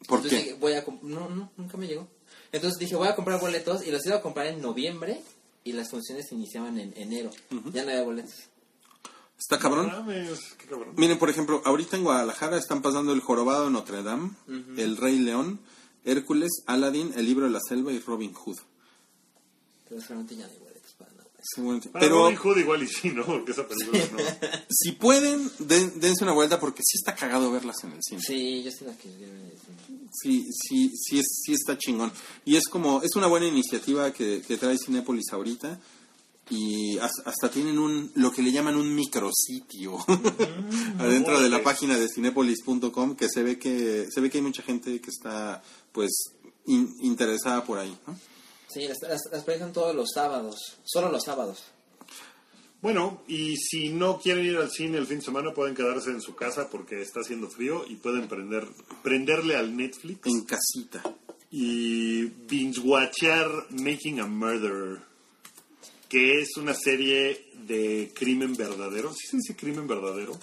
¿Por Entonces qué? dije, voy a no, no, nunca me llegó. Entonces dije, voy a comprar boletos y los iba a comprar en noviembre y las funciones se iniciaban en enero. Ya no había boletos. ¿Está cabrón? Mames, qué cabrón. Miren, por ejemplo, ahorita en Guadalajara están pasando El Jorobado de Notre Dame, El Rey León, Hércules, Aladdin, El Libro de la Selva y Robin Hood. Pero ya no hay Para Pero Hood igual y sí, ¿no? Porque esa película no. *laughs* si pueden, den- dense una vuelta porque sí está cagado verlas en el cine. Sí, yo sí la ver. Sí, sí, sí, es, sí está chingón. Y es como, es una buena iniciativa que, que trae Cinépolis ahorita. Y has- hasta tienen un, lo que le llaman un micrositio *laughs* adentro de la página de cinepolis.com que se ve que, se ve que hay mucha gente que está, pues, in- interesada por ahí, ¿no? Sí, las, las, las proyectan todos los sábados. Solo los sábados. Bueno, y si no quieren ir al cine el fin de semana, pueden quedarse en su casa porque está haciendo frío y pueden prender, prenderle al Netflix En casita. y binge-watchar Making a Murderer, que es una serie de crimen verdadero. ¿Sí se dice crimen verdadero?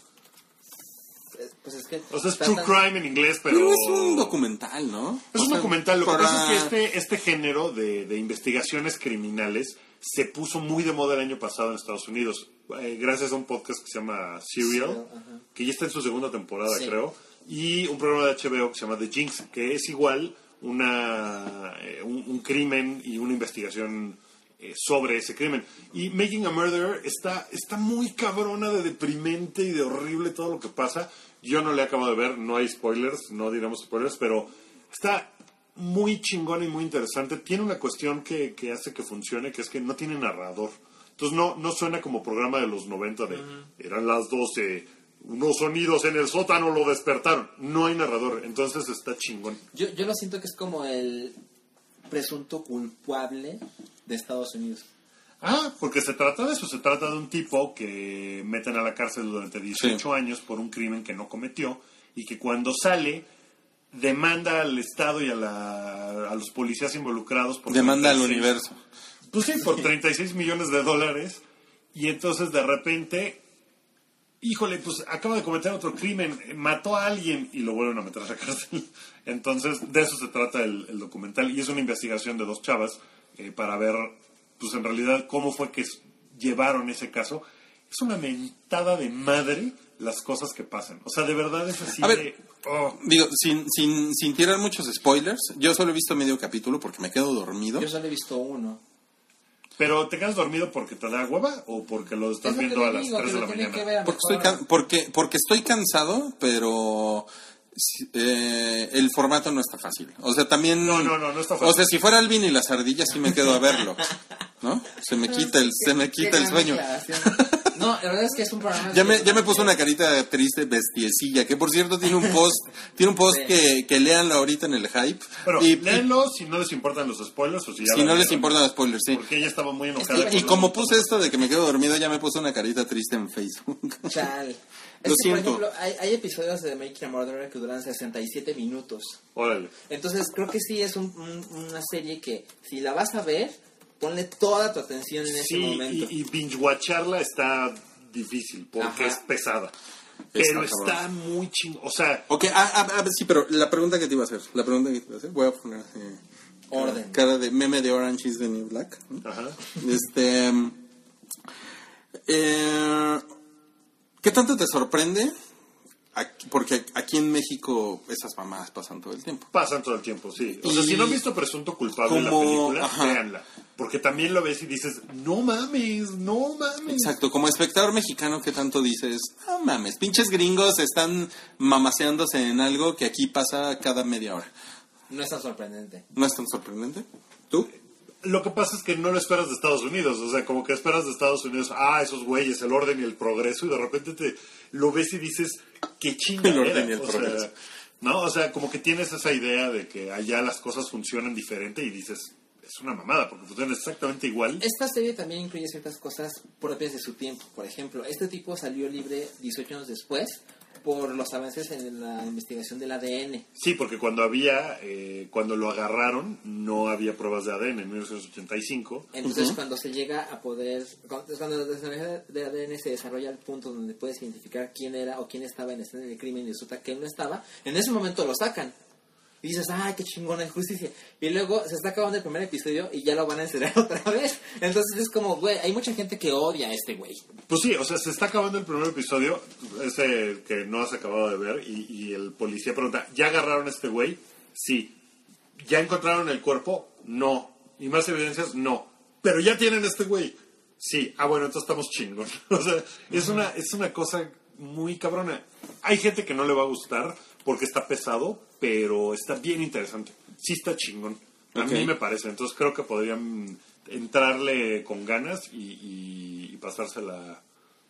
Pues es que... O sea, es true crime en inglés, pero... Pero es un documental, ¿no? Es O un sea, documental. Lo que para- pasa es que este, este género de, de investigaciones criminales se puso muy de moda el año pasado en Estados Unidos, eh, gracias a un podcast que se llama Serial, Ajá. que ya está en su segunda temporada, Sí. creo, y un programa de HBO que se llama The Jinx, que es igual una, eh, un, un crimen y una investigación eh, sobre ese crimen. Y Making a Murderer está, está muy cabrona de deprimente y de horrible todo lo que pasa. Yo no le acabo de ver, no hay spoilers, no diremos spoilers, pero está muy chingona y muy interesante. Tiene una cuestión que, que hace que funcione, que es que no tiene narrador. Entonces no, no suena como programa de los 90 de eran las 12, unos sonidos en el sótano lo despertaron. No hay narrador, entonces está chingón. Yo, yo lo siento que es como el presunto culpable de Estados Unidos. Ah, porque se trata de eso, se trata de un tipo que meten a la cárcel durante 18 Sí. años por un crimen que no cometió y que cuando sale demanda al Estado y a, la- a los policías involucrados por Demanda al 36 universo. Pues sí, por 36 millones de dólares. Y entonces de repente, híjole, pues acaba de cometer otro crimen, mató a alguien y lo vuelven a meter a la cárcel. Entonces de eso se trata el, el documental. Y es una investigación de dos chavas eh, para ver, pues en realidad, cómo fue que llevaron ese caso. Es una mentada de madre las cosas que pasan. O sea, de verdad es así A ver, de... oh. Digo, sin, sin, sin tirar muchos spoilers, yo solo he visto medio capítulo porque me quedo dormido. Yo solo he visto uno. Pero ¿te quedas dormido porque te da hueva o porque lo estás Es lo que viendo a las digo, 3 que de la mañana? ver Porque estoy, can- porque, porque estoy cansado, pero eh, el formato no está fácil. O sea, también... No, no, no, no está fácil. O sea, si fuera Alvin y las ardillas, sí me quedo a verlo. ¿No? Se me quita el, se me quita el sueño. No, la verdad es que es un programa... Ya me, ya me puso una carita triste, bestiecilla, que por cierto tiene un post, tiene un post Sí. que, que léanlo ahorita en el hype. Pero y, léanlo si no les importan los spoilers o si ya si la no les importan los spoilers, sí. Porque ella estaba muy enojada. Y como puse esto de que me quedo dormido, ya me puse una carita triste en Facebook. Chale. Lo Es que, por ejemplo, hay, hay episodios de Making a Murderer que duran 67 minutos. Órale. Entonces, creo que sí es un- un- una serie que, si la vas a ver, ponle toda tu atención en ese Sí, momento. y, y binge-watcharla está difícil porque Ajá. es pesada. Pero está muy ching... O sea, Ok, ah, ah, ah, sí, pero la pregunta que te iba a hacer, la pregunta que te iba a hacer, voy a poner eh, Orden. Cara, cara de meme de Orange is the New Black. ¿no? ajá. Este. eh, ¿Qué tanto te sorprende? Aquí- porque aquí en México esas mamadas pasan todo el tiempo. pasan todo el tiempo, sí. O sea, si no han visto Presunto Culpable la como- película, ajá. véanla. Porque también lo ves y dices, no mames, no mames. Exacto, como espectador mexicano, ¿qué tanto dices? No mames, pinches gringos están mamaseándose en algo que aquí pasa cada media hora. No es tan sorprendente. ¿No es tan sorprendente? ¿Tú? Lo que pasa es que no lo esperas de Estados Unidos, o sea, como que esperas de Estados Unidos, ah, esos güeyes, el orden y el progreso, y de repente te lo ves y dices, qué chinga El orden y el o progreso. sea, no, o sea, como que tienes esa idea de que allá las cosas funcionan diferente y dices, es una mamada, porque funcionan exactamente igual. Esta serie también incluye ciertas cosas propias de su tiempo. Por ejemplo, este tipo salió libre 18 años después por los avances en la investigación del ADN. Sí, porque cuando había, eh, cuando lo agarraron, no había pruebas de ADN en 1985. Entonces, cuando se llega a poder, cuando, cuando la tecnología de ADN se desarrolla al punto donde puedes identificar quién era o quién estaba en del crimen y resulta que él no estaba, en ese momento lo sacan. Y dices, ay, qué chingona justicia. Y luego se está acabando el primer episodio y ya lo van a encerrar *laughs* otra vez. Entonces es como, güey, hay mucha gente que odia a este güey. Pues sí, o sea, se está acabando el primer episodio, ese que no has acabado de ver, y, el policía pregunta, ¿ya agarraron este güey? Sí. ¿Ya encontraron el cuerpo? No. ¿Y más evidencias? No. Pero ya tienen este güey. Sí. Ah, bueno, entonces estamos chingón. *laughs* O sea, es una, es una cosa muy cabrona. Hay gente que no le va a gustar porque está pesado, pero está bien interesante. Sí está chingón. A Ok. mí me parece. Entonces creo que podrían entrarle con ganas y, y- y pasársela.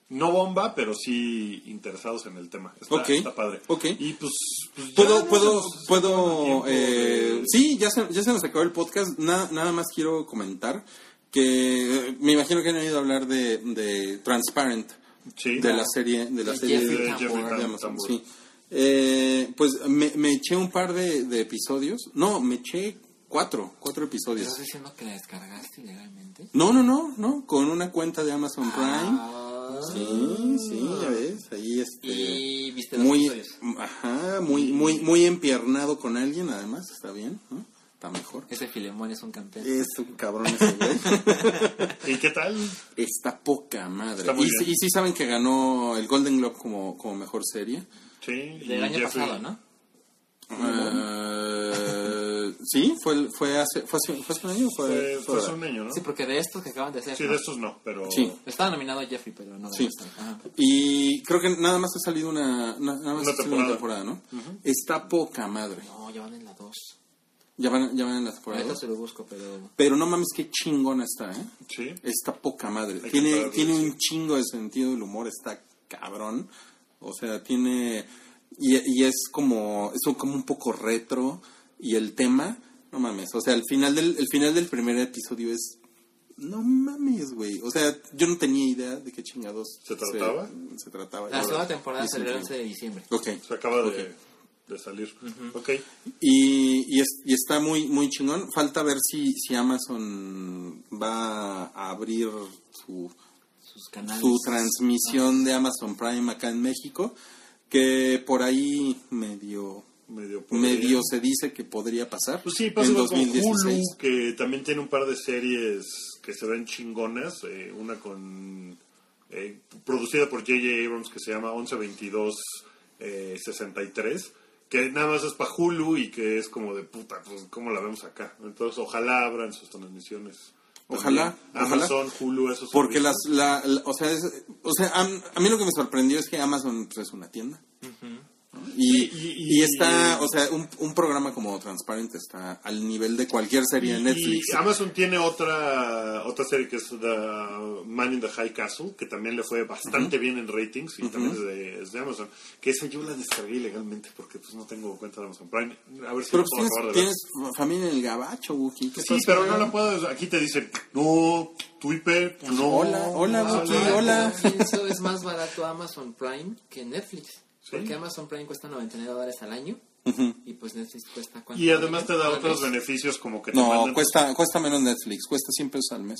No bomba, pero sí interesados en el tema. Está, padre. ok. Y pues. pues ya Puedo, no puedo, nos- puedo, eh, de- sí, ya se, ya se nos acabó el podcast. Na- nada más quiero comentar que eh, me imagino que han oído hablar de, de Transparent, Sí. de la serie, de la serie Jeffrey de, Tambor. de Jeffrey Amazon, Tambor. sí. Eh, pues me, me eché un par de, de episodios. No, me eché cuatro, cuatro episodios. ¿Estás diciendo que la descargaste ilegalmente? No, no, no, no, con una cuenta de Amazon Prime. Ah. Sí, sí, ya ves, ahí este Y viste los muy episodios. ajá, muy muy muy empiernado con alguien, además, está bien, ¿no? Está mejor. Ese Filemón es un campeón. Es un cabrón ese güey. *laughs* ¿Y qué tal? Está poca madre. Está muy y, y sí saben que ganó el Golden Globe como, como mejor serie. Sí. y Del año Jeffrey- pasado, ¿no? Eh, sí, fue fue hace fue hace, fue hace un año fue, Fue, hace un año, ¿no? Sí, porque de estos que acaban de hacer. Sí, ¿no? de estos no, pero. Sí. Estaba nominado Jeffrey, pero no Sí. esta. Ajá. Y creo que nada más ha salido una na- nada más Una ha salido una temporada. temporada, ¿no? Está poca madre. No, ya van en la 2. Ya van, ya van en la temporada. Ahorita dos. se lo busco, pero. Pero no mames, qué chingona está, ¿eh? Sí. Está poca madre. Hay Tiene, tiene sí. un chingo de sentido del humor, está cabrón. O sea, tiene. Y, y es como. Es como un poco retro. Y el tema, no mames. O sea, el final del, el final del primer episodio es. No mames, güey. O sea, yo no tenía idea de qué chingados ¿Se trataba? Se, trataba. La segunda temporada salió el se- 11 de diciembre. Ok. Se acaba de, salir. Ok. Y, y, es- y está muy muy chingón. Falta ver si, si Amazon va a abrir su, Sus canales. su transmisión de Amazon Prime acá en México, que por ahí medio Medio, se dice que podría pasar Pues sí, pasa en igual con 2016. Hulu, que también tiene un par de series que se ven chingonas. eh, una con. eh, producida por J.J. Abrams que se llama 1122 eh, 63. Que nada más es para Hulu y que es como de puta, pues ¿cómo la vemos acá? Entonces, ojalá abran sus transmisiones. Ojalá. Amazon, Hulu, esos Porque las, la, la- o sea, es- o sea, a, a mí lo que me sorprendió es que Amazon pues, es una tienda. Sí, y- y- y está, o sea, un, un programa como Transparent está al nivel de cualquier serie de Y- Netflix. Y Amazon tiene otra otra serie que es The Man in the High Castle, que también le fue bastante bien en ratings y también es de, es de Amazon. Que esa yo la descargué ilegalmente porque pues no tengo cuenta de Amazon Prime. A ver si Pero la pues puedo tienes, familia en el gabacho, Wookie. ¿qué Sí, pero no la puedo. Aquí te dicen, no, tu IP, no. Hola, hola, Wookie, hola. Eso *laughs* es más barato Amazon Prime que Netflix. Sí. Porque Amazon Prime cuesta 99 dólares al año. Y pues Netflix cuesta cuánto. Y además te da otros beneficios como que te No, mandan- cuesta, cuesta menos Netflix, cuesta 100 pesos al mes.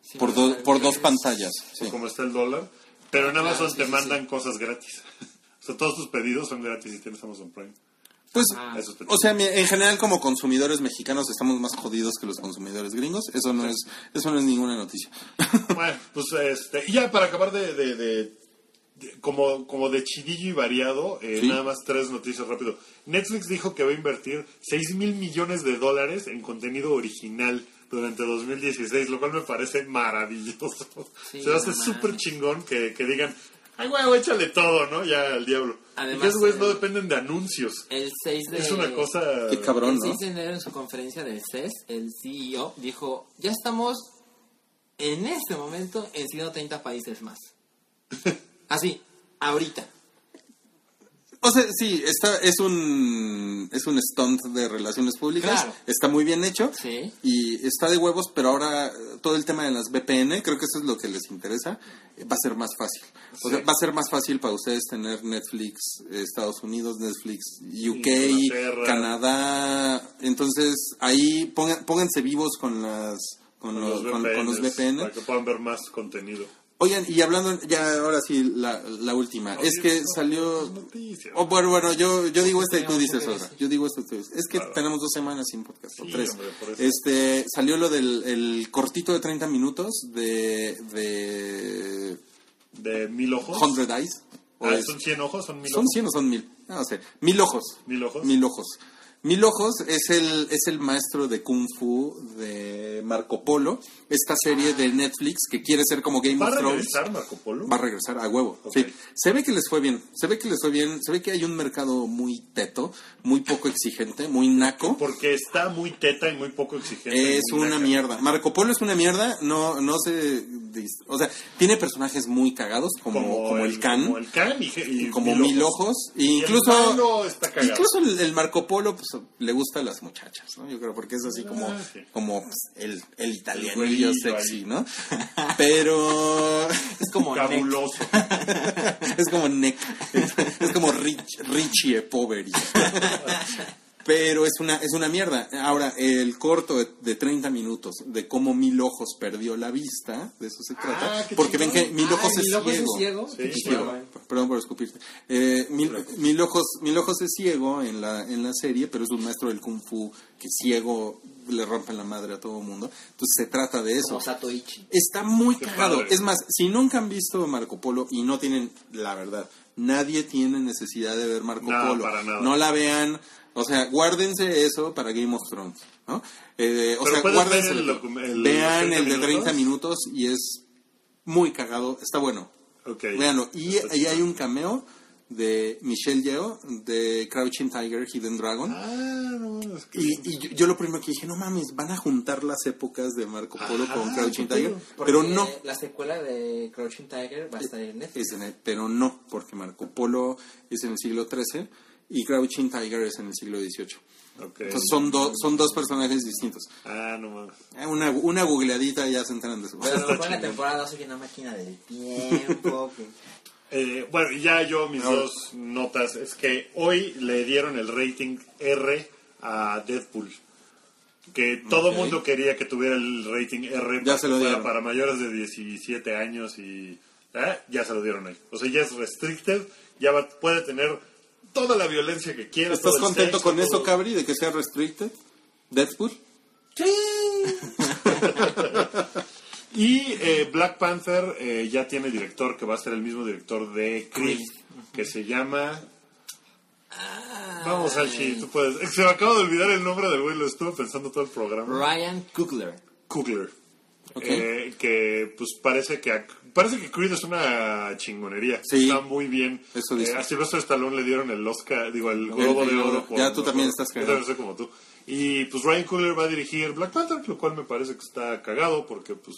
Sí, Por, do- por dos pantallas. sí. como está el dólar. Pero en Amazon Claro, sí, te sí, mandan cosas gratis. *laughs* o sea, todos tus pedidos son gratis si tienes Amazon Prime. Pues, Ah. O sea, en general como consumidores mexicanos estamos más jodidos que los consumidores gringos. Eso no es, eso no es ninguna noticia. *laughs* Bueno, pues este, y ya para acabar de, de- de- de- como, como de chidillo y variado, eh, Sí. nada más tres noticias rápido. Netflix dijo que va a invertir 6 mil millones de dólares en contenido original durante 2016, lo cual me parece maravilloso. Sí, Se hace súper chingón que, que digan, ay, güey, échale todo, ¿no? Ya al diablo. Además, y güeyes no dependen de anuncios. El 6 de... Es una cosa... Qué cabrón, El ¿no? 6 de enero en su conferencia del CES, el CEO dijo, ya estamos en este momento en 130 países más. *laughs* Así, ahorita. O sea, sí, está, es un es un stunt de relaciones públicas, Claro. está muy bien hecho Sí. y está de huevos, pero ahora eh, todo el tema de las VPN, creo que eso es lo que les interesa, eh, va a ser más fácil. O sea, Sí. va a ser más fácil para ustedes tener Netflix eh, Estados Unidos, Netflix UK, Inglaterra. Canadá, entonces ahí pongan- pónganse vivos con las con, Con los, los con- con los VPNs, VPN. Para que puedan ver más contenido. Oigan, y hablando, ya ahora sí, la, la última. es que salió... Noticias. Oh, bueno, bueno, yo, yo digo esta y tú dices otra. Yo digo esto y tú dices. Es que Claro. tenemos dos semanas sin podcast, o Sí, tres. hombre. Este, salió lo del el cortito de 30 minutos de, de De mil ojos. 100 Eyes. o Ah, ¿Son 100 ojos? ¿Son mil ¿Son ojos? 100 o son 1000? No sé. Mil ojos. ¿Mil ojos? Mil ojos. Mil ojos es el, es el maestro de Kung Fu de Marco Polo, esta serie de Netflix que quiere ser como Game ¿Va a of Thrones. regresar Marco Polo? Va a regresar a huevo. Sí. Se ve que les fue bien. Se ve que les fue bien. Se ve que hay un mercado muy teto, muy poco exigente, muy naco. Porque está muy teta y muy poco exigente. Es una naca. mierda. Marco Polo es una mierda. No, no se. O sea, tiene personajes muy cagados, como, como, el, Khan. Como el Can y, y como mil ojos. E Y el incluso. cagado. Incluso el, el Marco Polo pues, le gusta a las muchachas, ¿no? Yo creo porque es así como, Ah, sí. como pues, el, el italianillo sexy, ahí. ¿no? *laughs* Pero Es como. Cabuloso. *laughs* es como Nick, es como Rich, Richie Poveri. *laughs* Pero es una, es una mierda. Ahora, el corto de, de 30 minutos de cómo Mil Ojos perdió la vista, de eso se trata. Ah, qué porque ven que Mil Ay, Ojos es ¿Mil Ojos es ciego. ciego? Sí, claro. güey. Perdón por escupirte. Eh, mil, mil ojos, mil ojos es ciego en la, en la serie, pero es un maestro del kung fu que ciego le rompen la madre a todo el mundo. Entonces se trata de eso. Como Satoichi. Está muy Qué cagado. padre. Es más, si nunca han visto Marco Polo y no tienen, la verdad, nadie tiene necesidad de ver Marco No, Polo. para nada. No la vean. O sea, guárdense eso para Game of Thrones. ¿no? Eh, o sea, guárdense. el docu- el Vean 30 el de 30 minutos. minutos y es muy cagado. Está bueno. Ok. Véanlo. Y ahí hay un cameo de Michelle Yeoh de Crouching Tiger, Hidden Dragon. Ah, no, es que... Y, y yo, yo lo primero que dije, no mames, van a juntar las épocas de Marco Polo Ajá, con Crouching Tiger. Pero no, La secuela de Crouching Tiger va a estar en Netflix. es en el- pero no, porque Marco Polo es en el siglo XIII y Crouching Tiger es en el siglo XVIII. Ok. Entonces son, dos son dos personajes distintos. Ah, no mames. Eh, Una, una googleadita ya se enteran de eso. Pero a lo mejor en la temporada 2 soy una máquina del tiempo. *laughs* Eh, bueno, y ya yo mis Ahora. dos notas es que hoy le dieron el rating R a Deadpool. Que todo Ok. mundo quería que tuviera el rating R Ya para, se lo dieron. para mayores de 17 años y ¿eh? ya se lo dieron ahí. O sea, ya es restricted, ya va- puede tener toda la violencia que quiera. ¿Estás contento sexo, con eso. Cabri, de que sea restricted? Deadpool. *laughs* Y eh, Black Panther eh, ya tiene director que va a ser el mismo director de Creed, que se llama... Vamos, Alchi, tú puedes. *laughs* Se me acaba de olvidar el nombre del güey, lo estuve pensando todo el programa. Ryan Coogler. Coogler. Eh, que pues parece que parece que Creed es una chingonería. Sí. Está muy bien. Eso dice. Eh, a Sylvester Stallone le dieron el Oscar, digo, el Globo el de. Oro. por Ya tú también estás Yo cagado. soy como tú. Y pues Ryan Coogler va a dirigir Black Panther, lo cual me parece que está cagado porque pues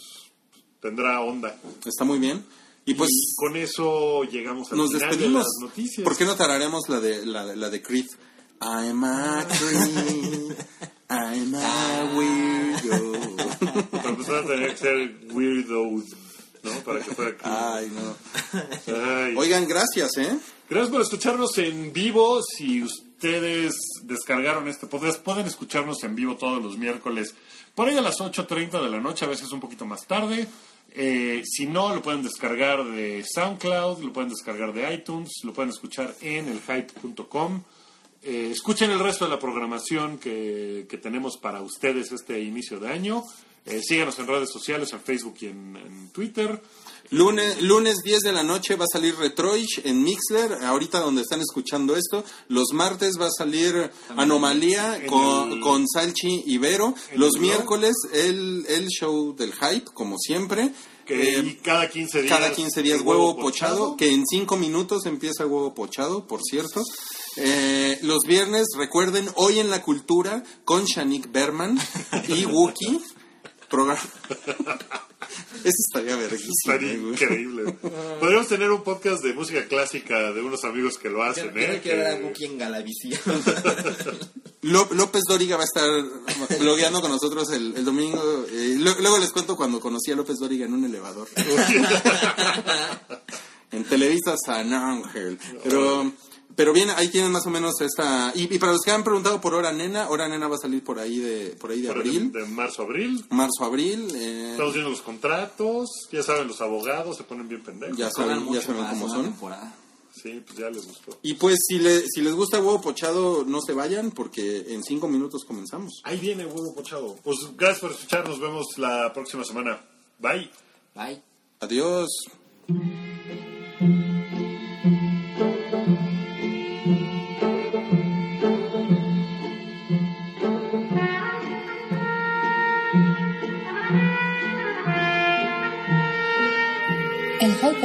tendrá onda. Está muy bien. Y pues y con eso llegamos al nos final despedimos. de las noticias. ¿Por qué no tararemos la de, la, de- la de Creed? I'm a Creed. I'm a weirdo. *laughs* Pero pues a tener que ser Weirdos, ¿no? Para que fuera Creed. Ay, no. Ay. Oigan, gracias, ¿eh? Gracias por escucharnos en vivo. Si ustedes descargaron este podcast, pueden escucharnos en vivo todos los miércoles por ahí a las 8.30 de la noche, a veces un poquito más tarde. Eh, si no, lo pueden descargar de SoundCloud, lo pueden descargar de iTunes, lo pueden escuchar en elhype.com. Eh, escuchen el resto de la programación que, que tenemos para ustedes este inicio de año. Eh, síganos en redes sociales, en Facebook y en, en Twitter. Lunes, lunes 10 de la noche va a salir Retroish en Mixler, ahorita donde están escuchando esto. Los martes va a salir Anomalía con, el- con Salchi en Los el miércoles el, el show del hype, como siempre. Que Eh, y cada 15 días. cada 15 días el huevo pochado, que en 5 minutos empieza huevo pochado, por cierto. Eh, los viernes, recuerden, hoy en la cultura con Shanik Berman y *laughs* Wookie. Programa. *laughs* Eso estaría verguísima, Estaría güey. increíble. Podríamos tener un podcast de música clásica de unos amigos que lo Yo, hacen, yo ¿eh? no quiero ver a Que- Wookiee en Galavisión. *laughs* Ló- López Dóriga va a estar blogueando con nosotros el, el domingo. Eh, lo- luego les cuento cuando conocí a López Dóriga en un elevador. *laughs* en Televisa San Ángel. Pero, pero bien, ahí tienen más o menos esta... Y, y para los que han preguntado por Hora Nena, Hora Nena va a salir por ahí de, por ahí de Por abril. De marzo a abril. Marzo, abril. eh, Estamos viendo los contratos. Ya saben, los abogados se ponen bien pendejos. ya saben, ya saben cómo son. temporada. Sí, pues ya les gustó. Y pues si, le, si les gusta huevo pochado, no se vayan porque en cinco minutos comenzamos. Ahí viene huevo pochado. Pues gracias por escuchar. Nos vemos la próxima semana. Bye. Bye. Adiós.